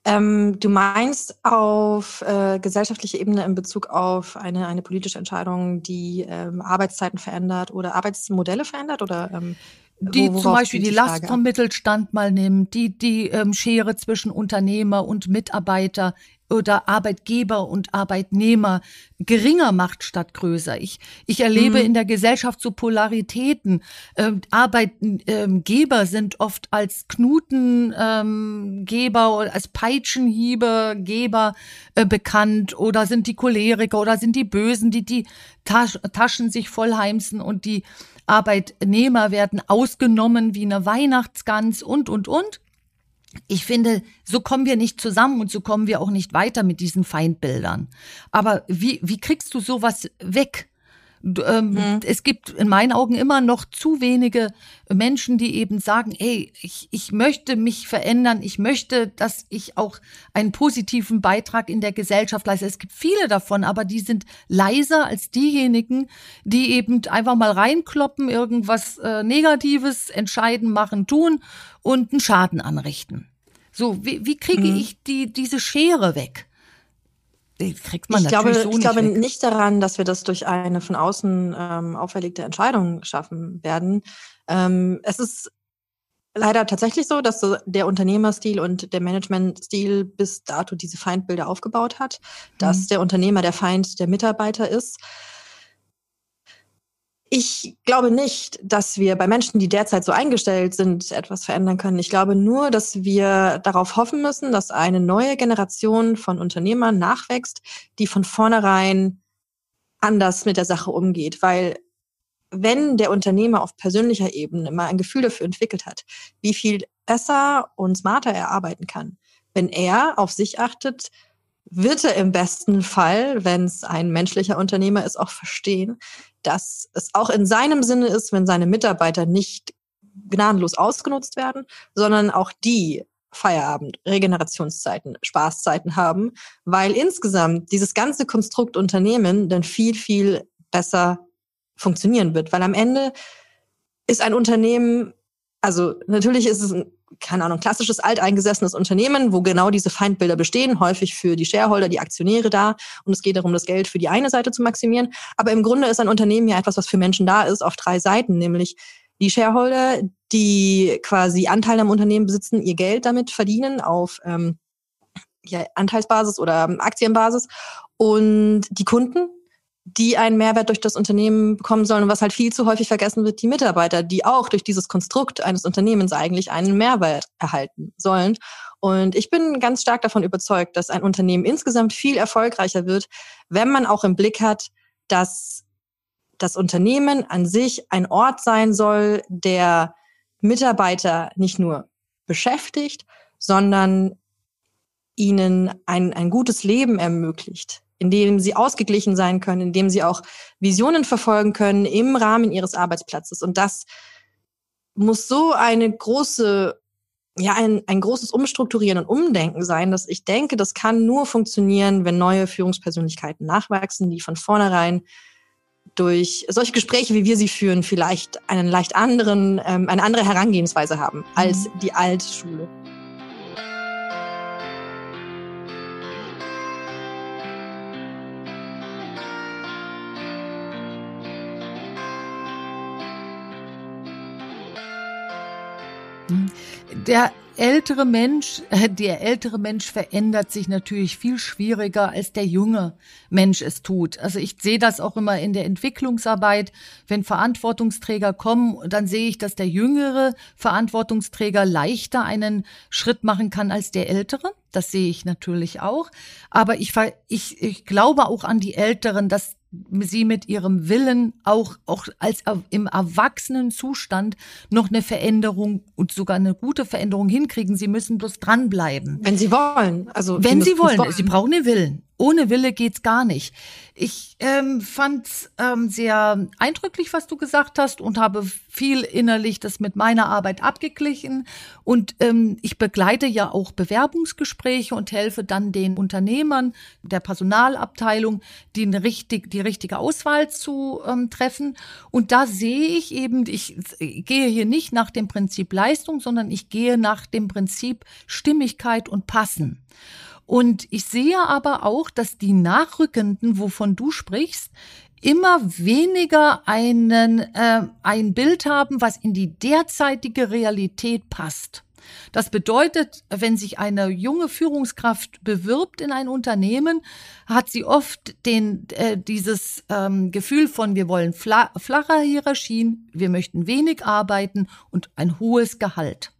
Ähm, du meinst auf äh, gesellschaftlicher Ebene in Bezug auf eine, eine politische Entscheidung, die ähm, Arbeitszeiten verändert oder Arbeitsmodelle verändert? Oder, ähm, die zum Beispiel die, die Last vom Mittelstand mal nimmt, die die ähm, Schere zwischen Unternehmer und Mitarbeiter oder Arbeitgeber und Arbeitnehmer geringer macht statt größer. Ich, ich erlebe mhm. in der Gesellschaft so Polaritäten. Ähm, Arbeitgeber sind oft als Knutengeber ähm, oder als Peitschenhiebergeber äh, bekannt oder sind die Choleriker oder sind die Bösen, die die Tasch Taschen sich vollheimsen und die Arbeitnehmer werden ausgenommen wie eine Weihnachtsgans und, und, und. Ich finde, so kommen wir nicht zusammen und so kommen wir auch nicht weiter mit diesen Feindbildern. Aber wie, wie kriegst du sowas weg? Ähm, mhm. Es gibt in meinen Augen immer noch zu wenige Menschen, die eben sagen, hey, ich, ich möchte mich verändern, ich möchte, dass ich auch einen positiven Beitrag in der Gesellschaft leiste. Es gibt viele davon, aber die sind leiser als diejenigen, die eben einfach mal reinkloppen, irgendwas äh, Negatives entscheiden, machen, tun und einen Schaden anrichten. So, wie, wie kriege mhm. ich die, diese Schere weg? Kriegt man ich natürlich glaube, so nicht Ich glaube weg. nicht daran, dass wir das durch eine von außen ähm, auferlegte Entscheidung schaffen werden. Ähm, es ist leider tatsächlich so, dass der Unternehmerstil und der Managementstil bis dato diese Feindbilder aufgebaut hat, dass mhm. der Unternehmer der Feind der Mitarbeiter ist. Ich glaube nicht, dass wir bei Menschen, die derzeit so eingestellt sind, etwas verändern können. Ich glaube nur, dass wir darauf hoffen müssen, dass eine neue Generation von Unternehmern nachwächst, die von vornherein anders mit der Sache umgeht, weil wenn der Unternehmer auf persönlicher Ebene mal ein Gefühl dafür entwickelt hat, wie viel besser und smarter er arbeiten kann, wenn er auf sich achtet, wird er im besten Fall, wenn es ein menschlicher Unternehmer ist, auch verstehen, dass es auch in seinem Sinne ist, wenn seine Mitarbeiter nicht gnadenlos ausgenutzt werden, sondern auch die Feierabend, Regenerationszeiten, Spaßzeiten haben, weil insgesamt dieses ganze Konstrukt Unternehmen dann viel, viel besser funktionieren wird. Weil am Ende ist ein Unternehmen, also natürlich ist es ein, keine Ahnung, klassisches alteingesessenes Unternehmen, wo genau diese Feindbilder bestehen, häufig für die Shareholder, die Aktionäre da. Und es geht darum, das Geld für die eine Seite zu maximieren. Aber im Grunde ist ein Unternehmen ja etwas, was für Menschen da ist, auf drei Seiten, nämlich die Shareholder, die quasi Anteile am Unternehmen besitzen, ihr Geld damit verdienen auf ähm, ja, Anteilsbasis oder Aktienbasis und die Kunden, die einen Mehrwert durch das Unternehmen bekommen sollen und was halt viel zu häufig vergessen wird, die Mitarbeiter, die auch durch dieses Konstrukt eines Unternehmens eigentlich einen Mehrwert erhalten sollen. Und ich bin ganz stark davon überzeugt, dass ein Unternehmen insgesamt viel erfolgreicher wird, wenn man auch im Blick hat, dass das Unternehmen an sich ein Ort sein soll, der Mitarbeiter nicht nur beschäftigt, sondern ihnen ein, ein gutes Leben ermöglicht, in dem sie ausgeglichen sein können, in dem sie auch Visionen verfolgen können im Rahmen ihres Arbeitsplatzes. Und das muss so eine große, ja, ein, ein großes Umstrukturieren und Umdenken sein, dass ich denke, das kann nur funktionieren, wenn neue Führungspersönlichkeiten nachwachsen, die von vornherein durch solche Gespräche, wie wir sie führen, vielleicht einen leicht anderen, ähm, eine andere Herangehensweise haben als mhm. die Altschule. Der ältere Mensch, äh, der ältere Mensch verändert sich natürlich viel schwieriger, als der junge Mensch es tut. Also ich sehe das auch immer in der Entwicklungsarbeit. Wenn Verantwortungsträger kommen, dann sehe ich, dass der jüngere Verantwortungsträger leichter einen Schritt machen kann als der ältere. Das sehe ich natürlich auch. Aber ich, ich, ich glaube auch an die Älteren, dass sie mit ihrem Willen auch, auch als im erwachsenen Zustand noch eine Veränderung und sogar eine gute Veränderung hinkriegen. Sie müssen bloß dranbleiben. Wenn sie wollen. Also wenn sie wollen. wollen. Sie brauchen den Willen. Ohne Wille geht's gar nicht. Ich ähm, fand ähm, sehr eindrücklich, was du gesagt hast und habe viel innerlich das mit meiner Arbeit abgeglichen. Und ähm, ich begleite ja auch Bewerbungsgespräche und helfe dann den Unternehmern der Personalabteilung, die eine richtig, die richtige Auswahl zu ähm, treffen. Und da sehe ich eben, ich gehe hier nicht nach dem Prinzip Leistung, sondern ich gehe nach dem Prinzip Stimmigkeit und Passen. Und ich sehe aber auch, dass die Nachrückenden, wovon du sprichst, immer weniger einen, äh, ein Bild haben, was in die derzeitige Realität passt. Das bedeutet, wenn sich eine junge Führungskraft bewirbt in ein Unternehmen, hat sie oft den, äh, dieses ähm, Gefühl von, wir wollen fla flacher Hierarchien, wir möchten wenig arbeiten und ein hohes Gehalt.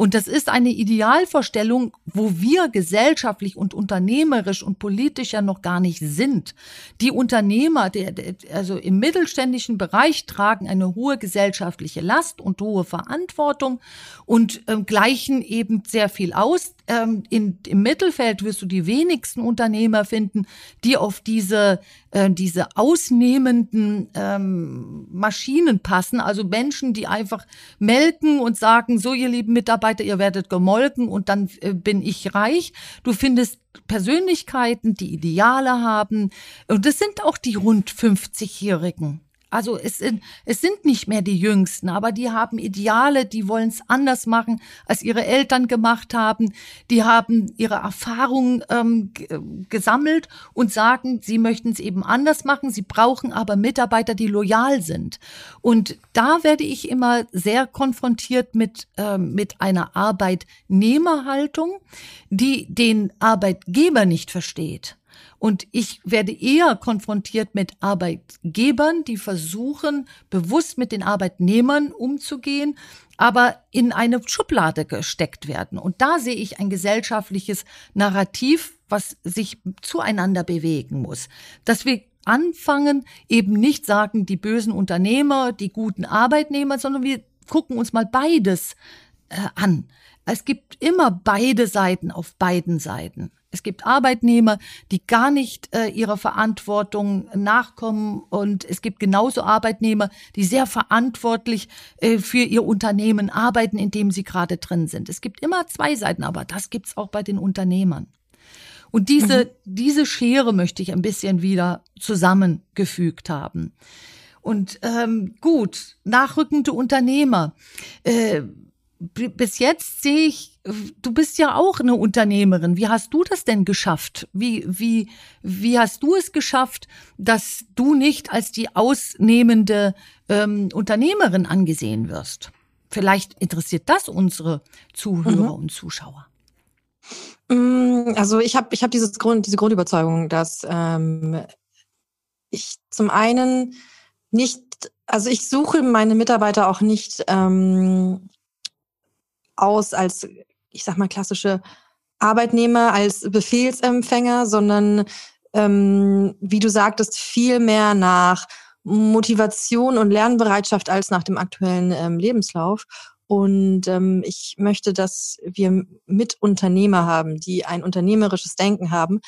Und das ist eine Idealvorstellung, wo wir gesellschaftlich und unternehmerisch und politisch ja noch gar nicht sind. Die Unternehmer, der, der, also im mittelständischen Bereich, tragen eine hohe gesellschaftliche Last und hohe Verantwortung und ähm, gleichen eben sehr viel aus. Ähm, in, Im Mittelfeld wirst du die wenigsten Unternehmer finden, die auf diese äh, diese ausnehmenden ähm, Maschinen passen, also Menschen, die einfach melken und sagen, so ihr lieben Mitarbeiter, ihr werdet gemolken und dann äh, bin ich reich. Du findest Persönlichkeiten, die Ideale haben und das sind auch die rund 50-Jährigen. Also es sind, es sind nicht mehr die Jüngsten, aber die haben Ideale, die wollen es anders machen, als ihre Eltern gemacht haben. Die haben ihre Erfahrungen ähm, gesammelt und sagen, sie möchten es eben anders machen. Sie brauchen aber Mitarbeiter, die loyal sind. Und da werde ich immer sehr konfrontiert mit, ähm, mit einer Arbeitnehmerhaltung, die den Arbeitgeber nicht versteht. Und ich werde eher konfrontiert mit Arbeitgebern, die versuchen, bewusst mit den Arbeitnehmern umzugehen, aber in eine Schublade gesteckt werden. Und da sehe ich ein gesellschaftliches Narrativ, was sich zueinander bewegen muss. Dass wir anfangen, eben nicht sagen, die bösen Unternehmer, die guten Arbeitnehmer, sondern wir gucken uns mal beides äh, an. Es gibt immer beide Seiten auf beiden Seiten. Es gibt Arbeitnehmer, die gar nicht äh, ihrer Verantwortung nachkommen und es gibt genauso Arbeitnehmer, die sehr verantwortlich äh, für ihr Unternehmen arbeiten, in dem sie gerade drin sind. Es gibt immer zwei Seiten, aber das gibt's auch bei den Unternehmern. Und diese, mhm. diese Schere möchte ich ein bisschen wieder zusammengefügt haben. Und ähm, gut, nachrückende Unternehmer. Äh, bis jetzt sehe ich, du bist ja auch eine Unternehmerin. Wie hast du das denn geschafft? Wie, wie, wie hast du es geschafft, dass du nicht als die ausnehmende ähm, Unternehmerin angesehen wirst? Vielleicht interessiert das unsere Zuhörer mhm. und Zuschauer. Mm, also ich habe ich hab dieses Grund, diese Grundüberzeugung, dass ähm, ich zum einen nicht, also ich suche meine Mitarbeiter auch nicht ähm, aus als, ich sag mal, klassische Arbeitnehmer, als Befehlsempfänger, sondern ähm, wie du sagtest, viel mehr nach Motivation und Lernbereitschaft als nach dem aktuellen ähm, Lebenslauf. Und ähm, ich möchte, dass wir Mitunternehmer haben, die ein unternehmerisches Denken haben.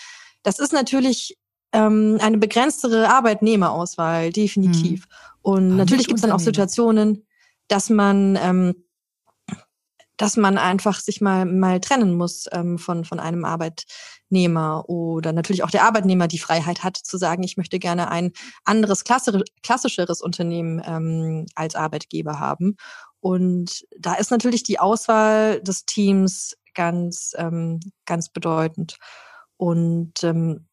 Das ist natürlich ähm, eine begrenztere Arbeitnehmerauswahl, definitiv. Mhm. Und Aber natürlich gibt es dann auch Situationen, dass man ähm, dass man einfach sich mal, mal trennen muss ähm, von, von einem Arbeitnehmer oder natürlich auch der Arbeitnehmer die Freiheit hat zu sagen, ich möchte gerne ein anderes, klassischeres Unternehmen ähm, als Arbeitgeber haben. Und da ist natürlich die Auswahl des Teams ganz, ähm, ganz bedeutend. Und ähm,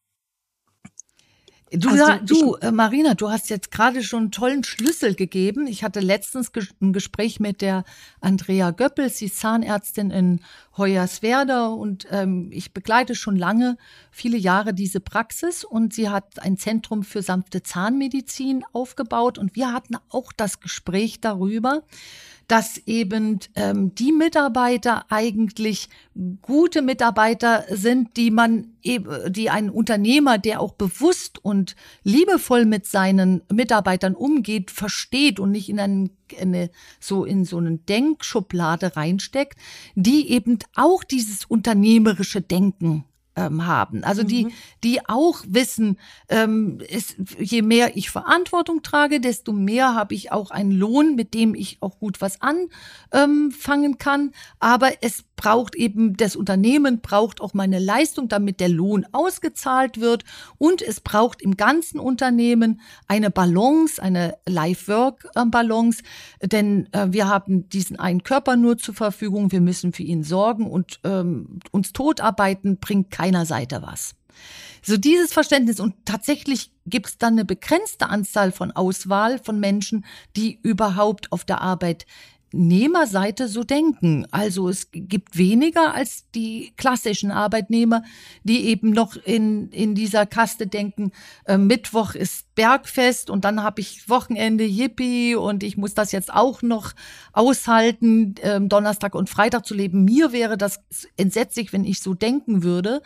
Du, also, du äh, Marina, du hast jetzt gerade schon einen tollen Schlüssel gegeben. Ich hatte letztens ein Gespräch mit der Andrea Göppel, sie ist Zahnärztin in Hoyerswerda und ähm, ich begleite schon lange, viele Jahre diese Praxis und sie hat ein Zentrum für sanfte Zahnmedizin aufgebaut und wir hatten auch das Gespräch darüber, dass eben ähm, die Mitarbeiter eigentlich gute Mitarbeiter sind, die man die ein Unternehmer, der auch bewusst und liebevoll mit seinen Mitarbeitern umgeht, versteht und nicht in einen, eine, so in so eine Denkschublade reinsteckt, die eben auch dieses unternehmerische Denken ähm, haben. Also die, mhm. die auch wissen, ähm, ist, je mehr ich Verantwortung trage, desto mehr habe ich auch einen Lohn, mit dem ich auch gut was anfangen kann. Aber es braucht eben, das Unternehmen braucht auch meine Leistung, damit der Lohn ausgezahlt wird. Und es braucht im ganzen Unternehmen eine Balance, eine Life-Work-Balance. Denn äh, wir haben diesen einen Körper nur zur Verfügung. Wir müssen für ihn sorgen und ähm, uns totarbeiten bringt keiner Seite was. So dieses Verständnis und tatsächlich gibt es dann eine begrenzte Anzahl von Auswahl von Menschen, die überhaupt auf der Arbeit Arbeitnehmerseite so denken. Also es gibt weniger als die klassischen Arbeitnehmer, die eben noch in, in dieser Kaste denken, äh, Mittwoch ist Bergfest und dann habe ich Wochenende Yippie und ich muss das jetzt auch noch aushalten, äh, Donnerstag und Freitag zu leben. Mir wäre das entsetzlich, wenn ich so denken würde,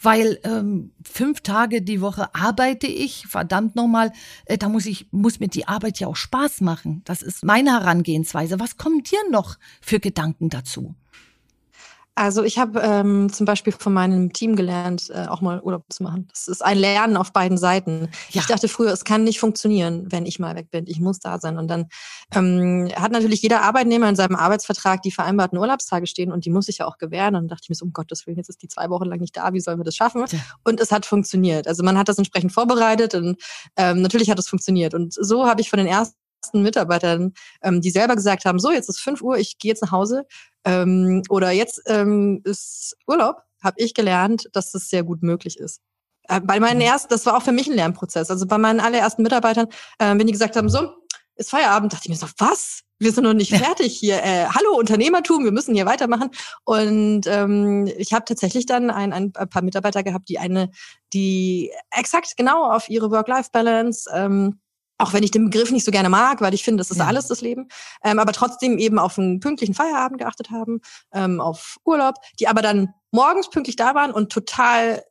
weil ähm, fünf Tage die Woche arbeite ich, verdammt nochmal, äh, da muss ich, muss mir die Arbeit ja auch Spaß machen. Das ist meine Herangehensweise. Was kommen dir noch für Gedanken dazu? Also ich habe ähm, zum Beispiel von meinem Team gelernt, äh, auch mal Urlaub zu machen. Das ist ein Lernen auf beiden Seiten. Ja. Ich dachte früher, es kann nicht funktionieren, wenn ich mal weg bin. Ich muss da sein. Und dann ähm, hat natürlich jeder Arbeitnehmer in seinem Arbeitsvertrag die vereinbarten Urlaubstage stehen und die muss ich ja auch gewähren. Und dann dachte ich mir so, um Gottes Willen, jetzt ist die zwei Wochen lang nicht da, wie sollen wir das schaffen? Ja. Und es hat funktioniert. Also man hat das entsprechend vorbereitet und ähm, natürlich hat es funktioniert. Und so habe ich von den ersten ersten Mitarbeitern, ähm, die selber gesagt haben, so, jetzt ist fünf Uhr, ich gehe jetzt nach Hause ähm, oder jetzt ähm, ist Urlaub, habe ich gelernt, dass das sehr gut möglich ist. Äh, bei meinen mhm. ersten, das war auch für mich ein Lernprozess. Also bei meinen allerersten Mitarbeitern, äh, wenn die gesagt haben, so, ist Feierabend, dachte ich mir so, was? Wir sind noch nicht fertig hier. Äh, hallo Unternehmertum, wir müssen hier weitermachen. Und ähm, ich habe tatsächlich dann ein, ein paar Mitarbeiter gehabt, die eine, die exakt genau auf ihre Work-Life-Balance ähm, auch wenn ich den Begriff nicht so gerne mag, weil ich finde, das ist ja. alles das Leben, ähm, aber trotzdem eben auf einen pünktlichen Feierabend geachtet haben, ähm, auf Urlaub, die aber dann morgens pünktlich da waren und total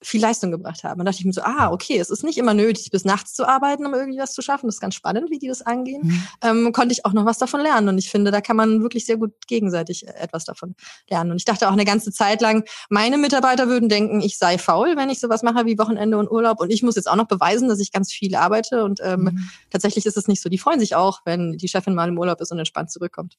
viel Leistung gebracht haben. Und dachte ich mir so, ah, okay, es ist nicht immer nötig, bis nachts zu arbeiten, um irgendwie was zu schaffen. Das ist ganz spannend, wie die das angehen. Mhm. Ähm, konnte ich auch noch was davon lernen. Und ich finde, da kann man wirklich sehr gut gegenseitig äh, etwas davon lernen. Und ich dachte auch eine ganze Zeit lang, meine Mitarbeiter würden denken, ich sei faul, wenn ich sowas mache wie Wochenende und Urlaub. Und ich muss jetzt auch noch beweisen, dass ich ganz viel arbeite. Und ähm, mhm. tatsächlich ist es nicht so. Die freuen sich auch, wenn die Chefin mal im Urlaub ist und entspannt zurückkommt.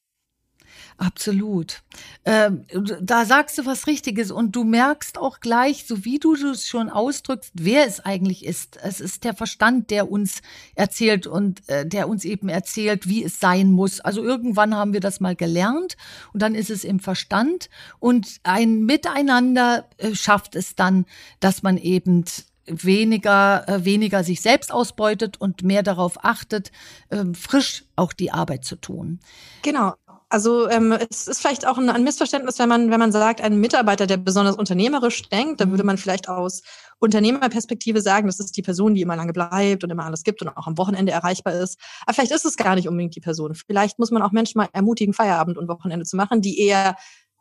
Absolut. Ähm, da sagst du was Richtiges und du merkst auch gleich, so wie du es schon ausdrückst, wer es eigentlich ist. Es ist der Verstand, der uns erzählt und äh, der uns eben erzählt, wie es sein muss. Also irgendwann haben wir das mal gelernt und dann ist es im Verstand und ein Miteinander äh, schafft es dann, dass man eben weniger, äh, weniger sich selbst ausbeutet und mehr darauf achtet, äh, frisch auch die Arbeit zu tun. Genau. Also ähm, es ist vielleicht auch ein, ein, Missverständnis, wenn man, wenn man sagt, ein Mitarbeiter, der besonders unternehmerisch denkt, dann würde man vielleicht aus Unternehmerperspektive sagen, das ist die Person, die immer lange bleibt und immer alles gibt und auch am Wochenende erreichbar ist. Aber vielleicht ist es gar nicht unbedingt die Person. Vielleicht muss man auch Menschen mal ermutigen, Feierabend und Wochenende zu machen, die eher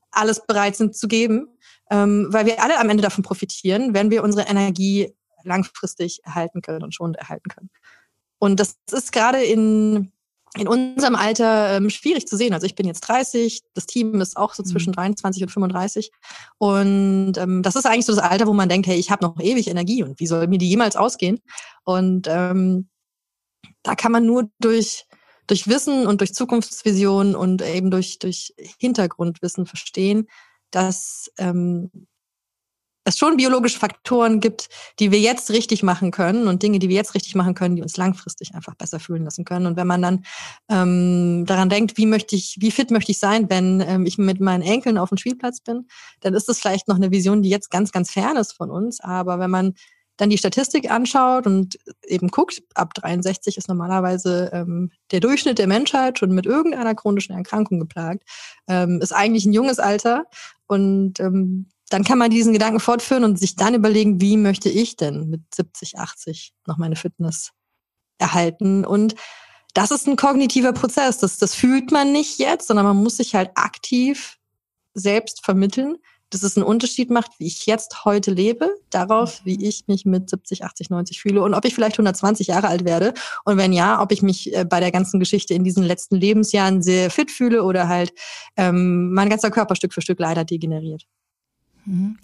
alles bereit sind zu geben, ähm, weil wir alle am Ende davon profitieren, wenn wir unsere Energie langfristig erhalten können und schon erhalten können. Und das ist gerade in in unserem Alter ähm, schwierig zu sehen. Also ich bin jetzt 30, das Team ist auch so zwischen 23 mhm. und 35. Und ähm, das ist eigentlich so das Alter, wo man denkt, hey, ich habe noch ewig Energie und wie soll mir die jemals ausgehen? Und ähm, da kann man nur durch, durch Wissen und durch Zukunftsvision und eben durch, durch Hintergrundwissen verstehen, dass ähm, es schon biologische Faktoren gibt, die wir jetzt richtig machen können und Dinge, die wir jetzt richtig machen können, die uns langfristig einfach besser fühlen lassen können. Und wenn man dann ähm, daran denkt, wie möchte ich, wie fit möchte ich sein, wenn ähm, ich mit meinen Enkeln auf dem Spielplatz bin, dann ist das vielleicht noch eine Vision, die jetzt ganz, ganz fern ist von uns. Aber wenn man dann die Statistik anschaut und eben guckt, ab 63 ist normalerweise ähm, der Durchschnitt der Menschheit schon mit irgendeiner chronischen Erkrankung geplagt, ähm, ist eigentlich ein junges Alter und ähm, dann kann man diesen Gedanken fortführen und sich dann überlegen, wie möchte ich denn mit 70, 80 noch meine Fitness erhalten? Und das ist ein kognitiver Prozess. Das, das fühlt man nicht jetzt, sondern man muss sich halt aktiv selbst vermitteln, dass es einen Unterschied macht, wie ich jetzt heute lebe, darauf, wie ich mich mit 70, 80, 90 fühle und ob ich vielleicht 120 Jahre alt werde. Und wenn ja, ob ich mich äh, bei der ganzen Geschichte in diesen letzten Lebensjahren sehr fit fühle oder halt ähm, mein ganzer Körper Stück für Stück leider degeneriert. Mhm.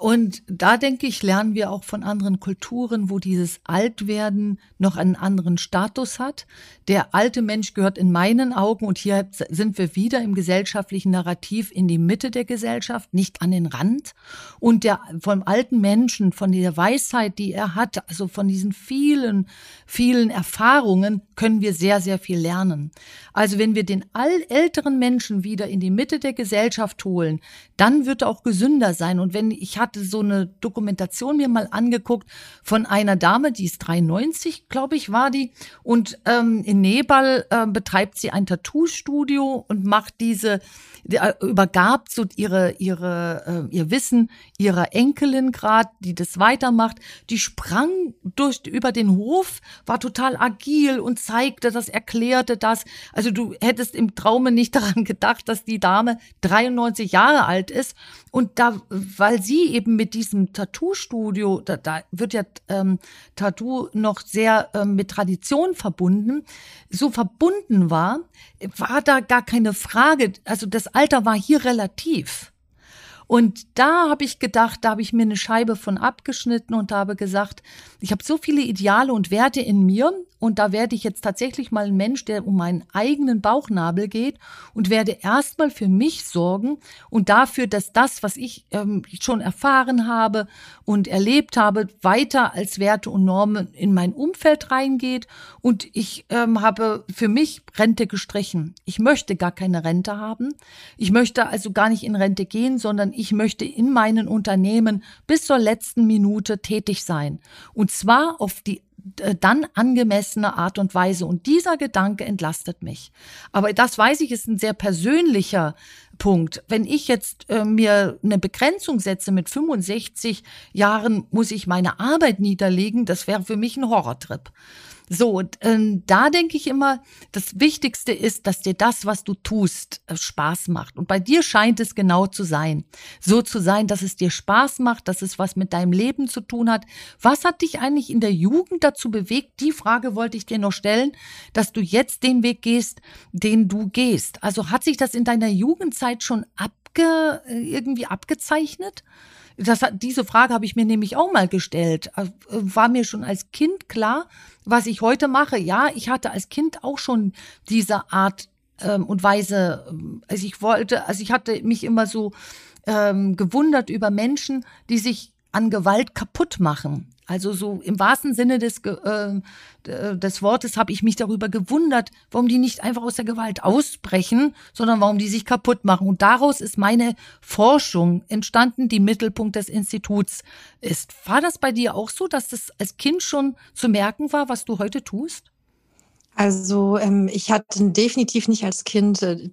Und da denke ich, lernen wir auch von anderen Kulturen, wo dieses Altwerden noch einen anderen Status hat. Der alte Mensch gehört in meinen Augen, und hier sind wir wieder im gesellschaftlichen Narrativ, in die Mitte der Gesellschaft, nicht an den Rand. Und der vom alten Menschen, von der Weisheit, die er hat, also von diesen vielen, vielen Erfahrungen, können wir sehr, sehr viel lernen. Also wenn wir den all älteren Menschen wieder in die Mitte der Gesellschaft holen, dann wird er auch gesünder sein. Und wenn ich hatte hatte so eine Dokumentation mir mal angeguckt von einer Dame, die ist 93, glaube ich, war die. Und ähm, in Nepal äh, betreibt sie ein Tattoo-Studio und macht diese, die, äh, übergab so ihre, ihre, äh, ihr Wissen ihrer Enkelin gerade, die das weitermacht. Die sprang durch, über den Hof, war total agil und zeigte das, erklärte das. Also du hättest im Traume nicht daran gedacht, dass die Dame 93 Jahre alt ist. Und da, weil sie eben mit diesem Tattoo-Studio, da, da wird ja ähm, Tattoo noch sehr ähm, mit Tradition verbunden, so verbunden war, war da gar keine Frage. Also das Alter war hier relativ. Und da habe ich gedacht, da habe ich mir eine Scheibe von abgeschnitten und habe gesagt, ich habe so viele Ideale und Werte in mir und da werde ich jetzt tatsächlich mal ein Mensch, der um meinen eigenen Bauchnabel geht und werde erstmal für mich sorgen und dafür, dass das, was ich ähm, schon erfahren habe und erlebt habe, weiter als Werte und Normen in mein Umfeld reingeht. Und ich ähm, habe für mich Rente gestrichen. Ich möchte gar keine Rente haben. Ich möchte also gar nicht in Rente gehen, sondern ich möchte in meinen Unternehmen bis zur letzten Minute tätig sein. Und zwar auf die äh, dann angemessene Art und Weise. Und dieser Gedanke entlastet mich. Aber das weiß ich, ist ein sehr persönlicher Punkt. Wenn ich jetzt äh, mir eine Begrenzung setze mit 65 Jahren, muss ich meine Arbeit niederlegen, das wäre für mich ein Horrortrip. So, und, ähm, da denke ich immer, das Wichtigste ist, dass dir das, was du tust, äh, Spaß macht. Und bei dir scheint es genau zu sein. So zu sein, dass es dir Spaß macht, dass es was mit deinem Leben zu tun hat. Was hat dich eigentlich in der Jugend dazu bewegt? Die Frage wollte ich dir noch stellen, dass du jetzt den Weg gehst, den du gehst. Also hat sich das in deiner Jugendzeit schon abge, äh, irgendwie abgezeichnet? Das, diese Frage habe ich mir nämlich auch mal gestellt. Äh, war mir schon als Kind klar, was ich heute mache. Ja, ich hatte als Kind auch schon diese Art ähm, und Weise. Ähm, also ich wollte, also ich hatte mich immer so ähm, gewundert über Menschen, die sich an Gewalt kaputt machen. Also so im wahrsten Sinne des, äh, des Wortes habe ich mich darüber gewundert, warum die nicht einfach aus der Gewalt ausbrechen, sondern warum die sich kaputt machen. Und daraus ist meine Forschung entstanden, die Mittelpunkt des Instituts ist. War das bei dir auch so, dass das als Kind schon zu merken war, was du heute tust? Also ähm, ich hatte definitiv nicht als Kind äh,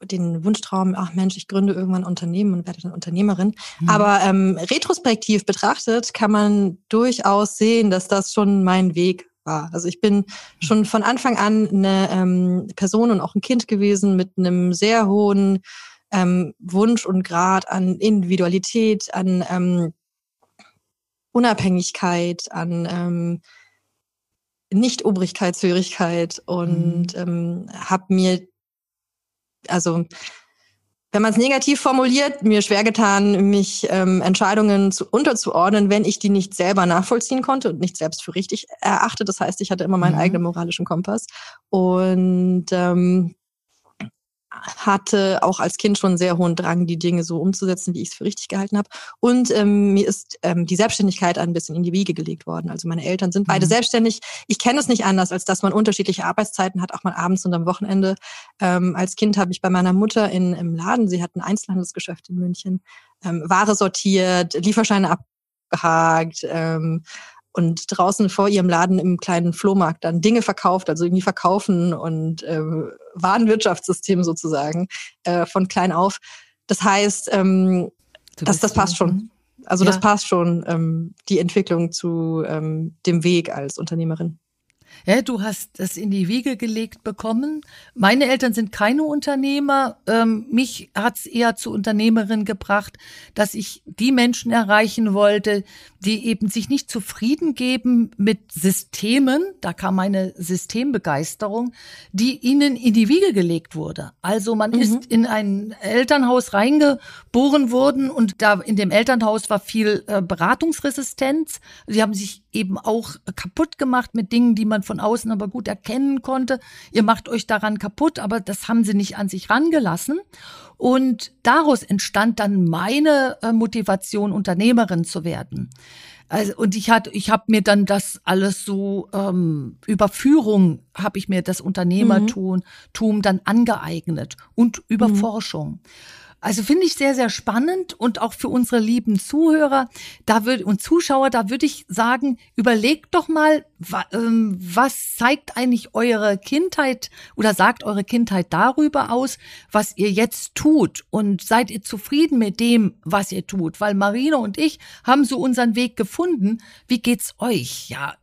den Wunschtraum, ach Mensch, ich gründe irgendwann ein Unternehmen und werde dann Unternehmerin. Mhm. Aber ähm, retrospektiv betrachtet kann man durchaus sehen, dass das schon mein Weg war. Also ich bin mhm. schon von Anfang an eine ähm, Person und auch ein Kind gewesen mit einem sehr hohen ähm, Wunsch und Grad an Individualität, an ähm, Unabhängigkeit, an ähm, Nicht-Obrigkeitshörigkeit und mhm. ähm, habe mir also wenn man es negativ formuliert, mir schwer getan, mich ähm, Entscheidungen zu, unterzuordnen, wenn ich die nicht selber nachvollziehen konnte und nicht selbst für richtig erachte. Das heißt, ich hatte immer meinen mhm. eigenen moralischen Kompass. Und ähm, hatte auch als Kind schon sehr hohen Drang, die Dinge so umzusetzen, wie ich es für richtig gehalten habe. Und ähm, mir ist ähm, die Selbstständigkeit ein bisschen in die Wiege gelegt worden. Also meine Eltern sind beide mhm. selbstständig. Ich kenne es nicht anders, als dass man unterschiedliche Arbeitszeiten hat, auch mal abends und am Wochenende. Ähm, als Kind habe ich bei meiner Mutter in, im Laden, sie hat ein Einzelhandelsgeschäft in München, ähm, Ware sortiert, Lieferscheine abgehakt, ähm, und draußen vor ihrem Laden im kleinen Flohmarkt dann Dinge verkauft, also irgendwie verkaufen und äh, Warenwirtschaftssystem sozusagen äh, von klein auf. Das heißt, ähm, das, das passt schon. Also ja. das passt schon, ähm, die Entwicklung zu ähm, dem Weg als Unternehmerin. Ja, du hast das in die Wiege gelegt bekommen. Meine Eltern sind keine Unternehmer. Ähm, mich hat es eher zu Unternehmerin gebracht, dass ich die Menschen erreichen wollte, die eben sich nicht zufrieden geben mit Systemen, da kam meine Systembegeisterung, die ihnen in die Wiege gelegt wurde. Also man mhm. ist in ein Elternhaus reingeboren worden und da in dem Elternhaus war viel äh, Beratungsresistenz. Sie haben sich eben auch kaputt gemacht mit Dingen, die man von außen aber gut erkennen konnte. Ihr macht euch daran kaputt, aber das haben sie nicht an sich rangelassen. Und daraus entstand dann meine äh, Motivation, Unternehmerin zu werden. Also, und ich hatte, ich habe mir dann das alles so ähm, über Führung habe ich mir das Unternehmertum mhm. dann angeeignet und über mhm. Forschung. Also finde ich sehr, sehr spannend und auch für unsere lieben Zuhörer da würd, und Zuschauer, da würde ich sagen, überlegt doch mal, wa, ähm, was zeigt eigentlich eure Kindheit oder sagt eure Kindheit darüber aus, was ihr jetzt tut und seid ihr zufrieden mit dem, was ihr tut? Weil Marina und ich haben so unseren Weg gefunden. Wie geht's euch? Ja,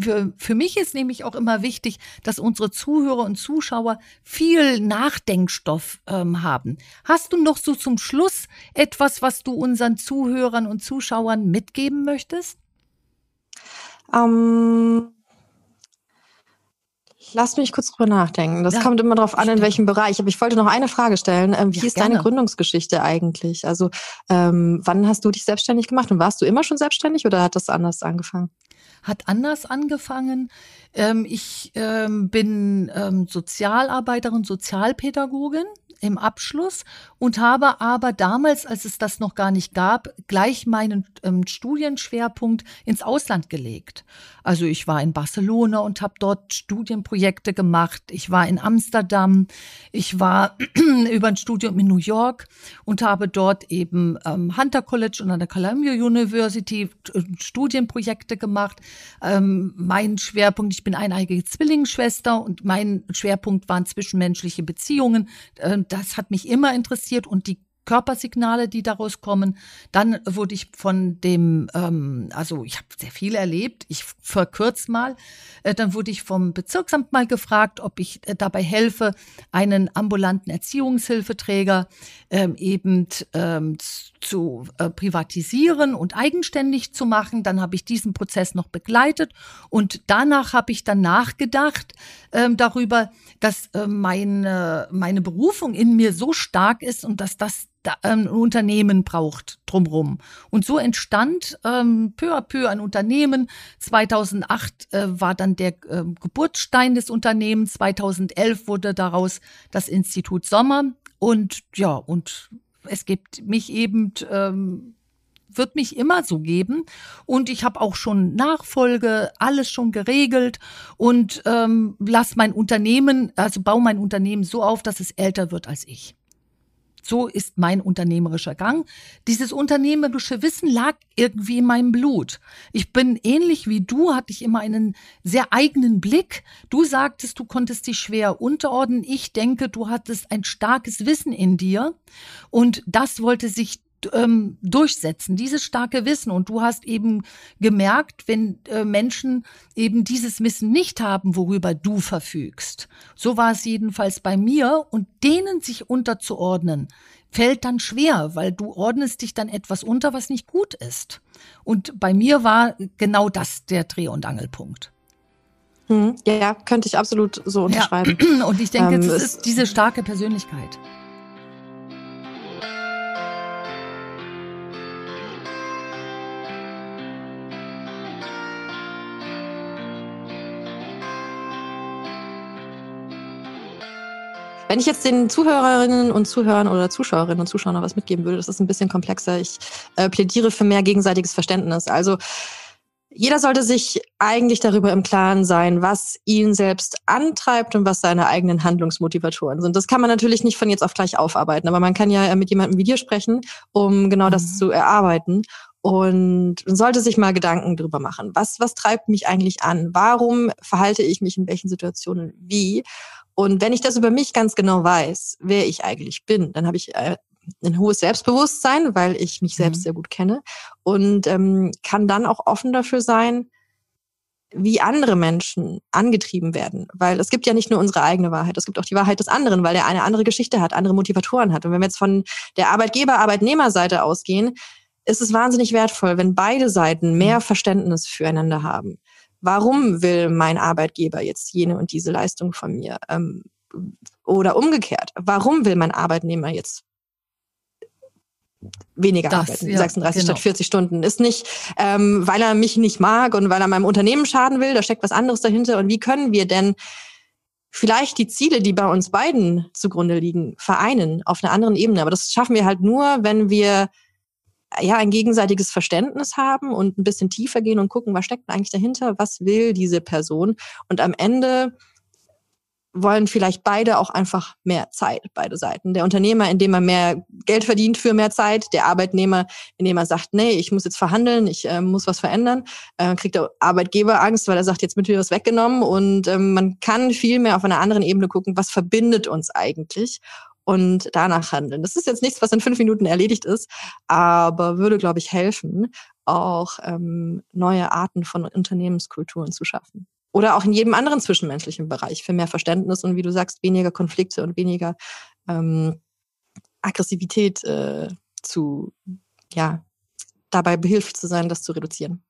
für, für mich ist nämlich auch immer wichtig, dass unsere Zuhörer und Zuschauer viel Nachdenkstoff ähm, haben. Hast du noch so zum Schluss etwas, was du unseren Zuhörern und Zuschauern mitgeben möchtest? Ähm, lass mich kurz drüber nachdenken. Das ja, kommt immer darauf an, in welchem Bereich. Aber ich wollte noch eine Frage stellen. Ähm, wie ja, ist gerne. deine Gründungsgeschichte eigentlich? Also ähm, wann hast du dich selbstständig gemacht und warst du immer schon selbstständig oder hat das anders angefangen? Hat anders angefangen. Ähm, ich ähm, bin ähm, Sozialarbeiterin, Sozialpädagogin im Abschluss und habe aber damals, als es das noch gar nicht gab, gleich meinen ähm, Studienschwerpunkt ins Ausland gelegt. Also ich war in Barcelona und habe dort Studienprojekte gemacht. Ich war in Amsterdam. Ich war über ein Studium in New York und habe dort eben ähm, Hunter College und an der Columbia University äh, Studienprojekte gemacht. Ähm, mein Schwerpunkt, ich bin eineigige Zwillingsschwester und mein Schwerpunkt waren zwischenmenschliche Beziehungen. Äh, das hat mich immer interessiert und die Körpersignale, die daraus kommen. Dann wurde ich von dem, ähm, also ich habe sehr viel erlebt, ich verkürze mal, äh, dann wurde ich vom Bezirksamt mal gefragt, ob ich äh, dabei helfe, einen ambulanten Erziehungshilfeträger ähm, eben ähm, zu äh, privatisieren und eigenständig zu machen. Dann habe ich diesen Prozess noch begleitet und danach habe ich dann nachgedacht ähm, darüber, dass äh, meine, meine Berufung in mir so stark ist und dass das ein Unternehmen braucht drumherum. Und so entstand ähm, peu à peu ein Unternehmen. 2008 äh, war dann der äh, Geburtsstein des Unternehmens. 2011 wurde daraus das Institut Sommer. Und ja, und es gibt mich eben, ähm, wird mich immer so geben. Und ich habe auch schon Nachfolge, alles schon geregelt und ähm, lass mein Unternehmen, also baue mein Unternehmen so auf, dass es älter wird als ich. So ist mein unternehmerischer Gang. Dieses unternehmerische Wissen lag irgendwie in meinem Blut. Ich bin ähnlich wie du, hatte ich immer einen sehr eigenen Blick. Du sagtest, du konntest dich schwer unterordnen. Ich denke, du hattest ein starkes Wissen in dir und das wollte sich ähm, durchsetzen, dieses starke Wissen. Und du hast eben gemerkt, wenn äh, Menschen eben dieses Wissen nicht haben, worüber du verfügst. So war es jedenfalls bei mir. Und denen sich unterzuordnen, fällt dann schwer, weil du ordnest dich dann etwas unter, was nicht gut ist. Und bei mir war genau das der Dreh- und Angelpunkt. Hm, ja, könnte ich absolut so unterschreiben. Ja. Und ich denke, ähm, es ist diese starke Persönlichkeit. Wenn ich jetzt den Zuhörerinnen und Zuhörern oder Zuschauerinnen und Zuschauern noch was mitgeben würde, das ist ein bisschen komplexer. Ich äh, plädiere für mehr gegenseitiges Verständnis. Also jeder sollte sich eigentlich darüber im Klaren sein, was ihn selbst antreibt und was seine eigenen Handlungsmotivatoren sind. Das kann man natürlich nicht von jetzt auf gleich aufarbeiten, aber man kann ja mit jemandem wie dir sprechen, um genau das mhm. zu erarbeiten. Und sollte sich mal Gedanken darüber machen. Was, was treibt mich eigentlich an? Warum verhalte ich mich in welchen Situationen wie? Und wenn ich das über mich ganz genau weiß, wer ich eigentlich bin, dann habe ich äh, ein hohes Selbstbewusstsein, weil ich mich selbst mhm. sehr gut kenne und ähm, kann dann auch offen dafür sein, wie andere Menschen angetrieben werden. Weil es gibt ja nicht nur unsere eigene Wahrheit, es gibt auch die Wahrheit des anderen, weil er eine andere Geschichte hat, andere Motivatoren hat. Und wenn wir jetzt von der Arbeitgeber-Arbeitnehmer-Seite ausgehen, ist es wahnsinnig wertvoll, wenn beide Seiten mehr mhm. Verständnis füreinander haben warum will mein Arbeitgeber jetzt jene und diese Leistung von mir? Ähm, oder umgekehrt, warum will mein Arbeitnehmer jetzt weniger das, arbeiten, ja, 36 genau. statt 40 Stunden. Ist nicht, ähm, weil er mich nicht mag und weil er meinem Unternehmen schaden will, da steckt was anderes dahinter. Und wie können wir denn vielleicht die Ziele, die bei uns beiden zugrunde liegen, vereinen auf einer anderen Ebene? Aber das schaffen wir halt nur, wenn wir ja ein gegenseitiges Verständnis haben und ein bisschen tiefer gehen und gucken, was steckt eigentlich dahinter, was will diese Person. Und am Ende wollen vielleicht beide auch einfach mehr Zeit, beide Seiten. Der Unternehmer, indem er mehr Geld verdient für mehr Zeit, der Arbeitnehmer, indem er sagt, nee, ich muss jetzt verhandeln, ich äh, muss was verändern, äh, kriegt der Arbeitgeber Angst, weil er sagt, jetzt wird mir was weggenommen. Und ähm, man kann viel mehr auf einer anderen Ebene gucken, was verbindet uns eigentlich und danach handeln. Das ist jetzt nichts, was in fünf Minuten erledigt ist, aber würde, glaube ich, helfen, auch ähm, neue Arten von Unternehmenskulturen zu schaffen. Oder auch in jedem anderen zwischenmenschlichen Bereich für mehr Verständnis und wie du sagst, weniger Konflikte und weniger ähm, Aggressivität äh, zu, ja, dabei behilflich zu sein, das zu reduzieren.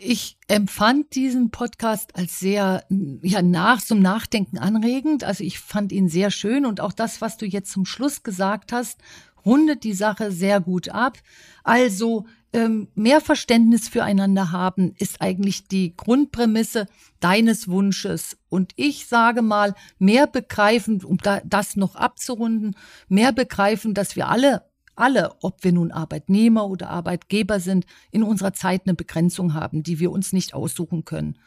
Ich empfand diesen Podcast als sehr, ja, nach, zum Nachdenken anregend. Also ich fand ihn sehr schön und auch das, was du jetzt zum Schluss gesagt hast, rundet die Sache sehr gut ab. Also ähm, mehr Verständnis füreinander haben ist eigentlich die Grundprämisse deines Wunsches. Und ich sage mal, mehr begreifen, um das noch abzurunden, mehr begreifen, dass wir alle alle, ob wir nun Arbeitnehmer oder Arbeitgeber sind, in unserer Zeit eine Begrenzung haben, die wir uns nicht aussuchen können.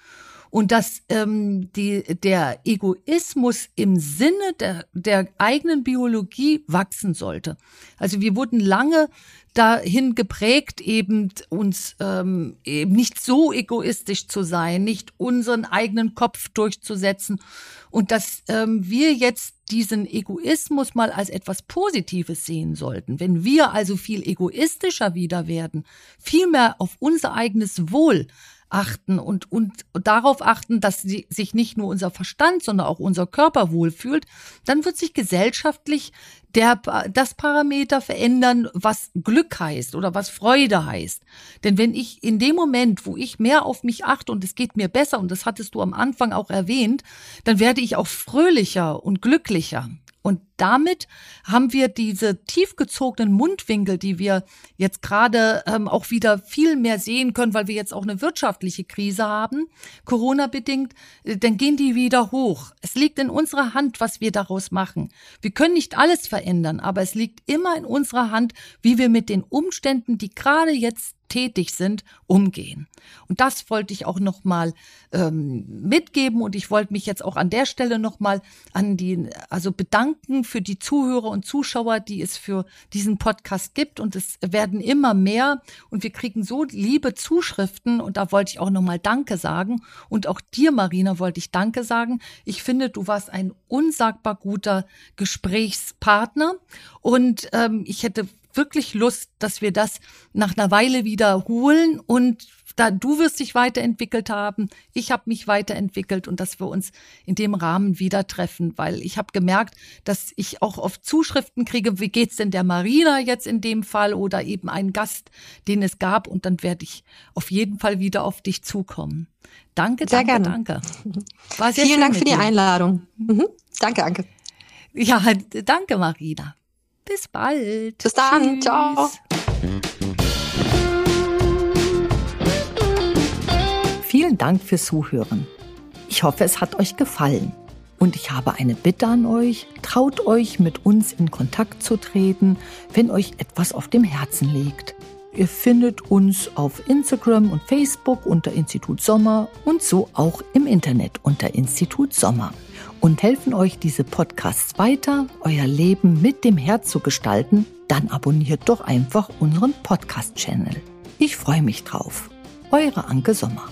Und dass ähm, die, der Egoismus im Sinne der, der eigenen Biologie wachsen sollte. Also wir wurden lange dahin geprägt, eben uns ähm, eben nicht so egoistisch zu sein, nicht unseren eigenen Kopf durchzusetzen und dass ähm, wir jetzt diesen Egoismus mal als etwas Positives sehen sollten. Wenn wir also viel egoistischer wieder werden, viel mehr auf unser eigenes Wohl achten und, und darauf achten, dass sie, sich nicht nur unser Verstand, sondern auch unser Körper wohlfühlt, dann wird sich gesellschaftlich der, das Parameter verändern, was Glück heißt oder was Freude heißt. Denn wenn ich in dem Moment, wo ich mehr auf mich achte und es geht mir besser, und das hattest du am Anfang auch erwähnt, dann werde ich auch fröhlicher und glücklicher. Und damit haben wir diese tiefgezogenen Mundwinkel, die wir jetzt gerade ähm, auch wieder viel mehr sehen können, weil wir jetzt auch eine wirtschaftliche Krise haben, Corona bedingt, äh, dann gehen die wieder hoch. Es liegt in unserer Hand, was wir daraus machen. Wir können nicht alles verändern, aber es liegt immer in unserer Hand, wie wir mit den Umständen, die gerade jetzt tätig sind, umgehen. Und das wollte ich auch noch mal ähm, mitgeben und ich wollte mich jetzt auch an der Stelle noch mal an die also bedanken für die Zuhörer und Zuschauer, die es für diesen Podcast gibt und es werden immer mehr und wir kriegen so liebe Zuschriften und da wollte ich auch noch mal Danke sagen und auch dir Marina wollte ich Danke sagen. Ich finde, du warst ein unsagbar guter Gesprächspartner und ähm, ich hätte wirklich Lust, dass wir das nach einer Weile wiederholen und da du wirst dich weiterentwickelt haben, ich habe mich weiterentwickelt und dass wir uns in dem Rahmen wieder treffen, weil ich habe gemerkt, dass ich auch oft Zuschriften kriege, wie geht's denn der Marina jetzt in dem Fall oder eben einen Gast, den es gab und dann werde ich auf jeden Fall wieder auf dich zukommen. Danke, sehr danke, gerne. danke. War sehr Vielen Dank für die dir. Einladung. Mhm. Danke, danke. Ja, danke, Marina. Bis bald. Bis dann. Tschüss. Ciao. Vielen Dank fürs Zuhören. Ich hoffe, es hat euch gefallen. Und ich habe eine Bitte an euch. Traut euch, mit uns in Kontakt zu treten, wenn euch etwas auf dem Herzen liegt. Ihr findet uns auf Instagram und Facebook unter Institut Sommer und so auch im Internet unter Institut Sommer und helfen euch diese Podcasts weiter, euer Leben mit dem Herz zu gestalten, dann abonniert doch einfach unseren Podcast-Channel. Ich freue mich drauf. Eure Anke Sommer.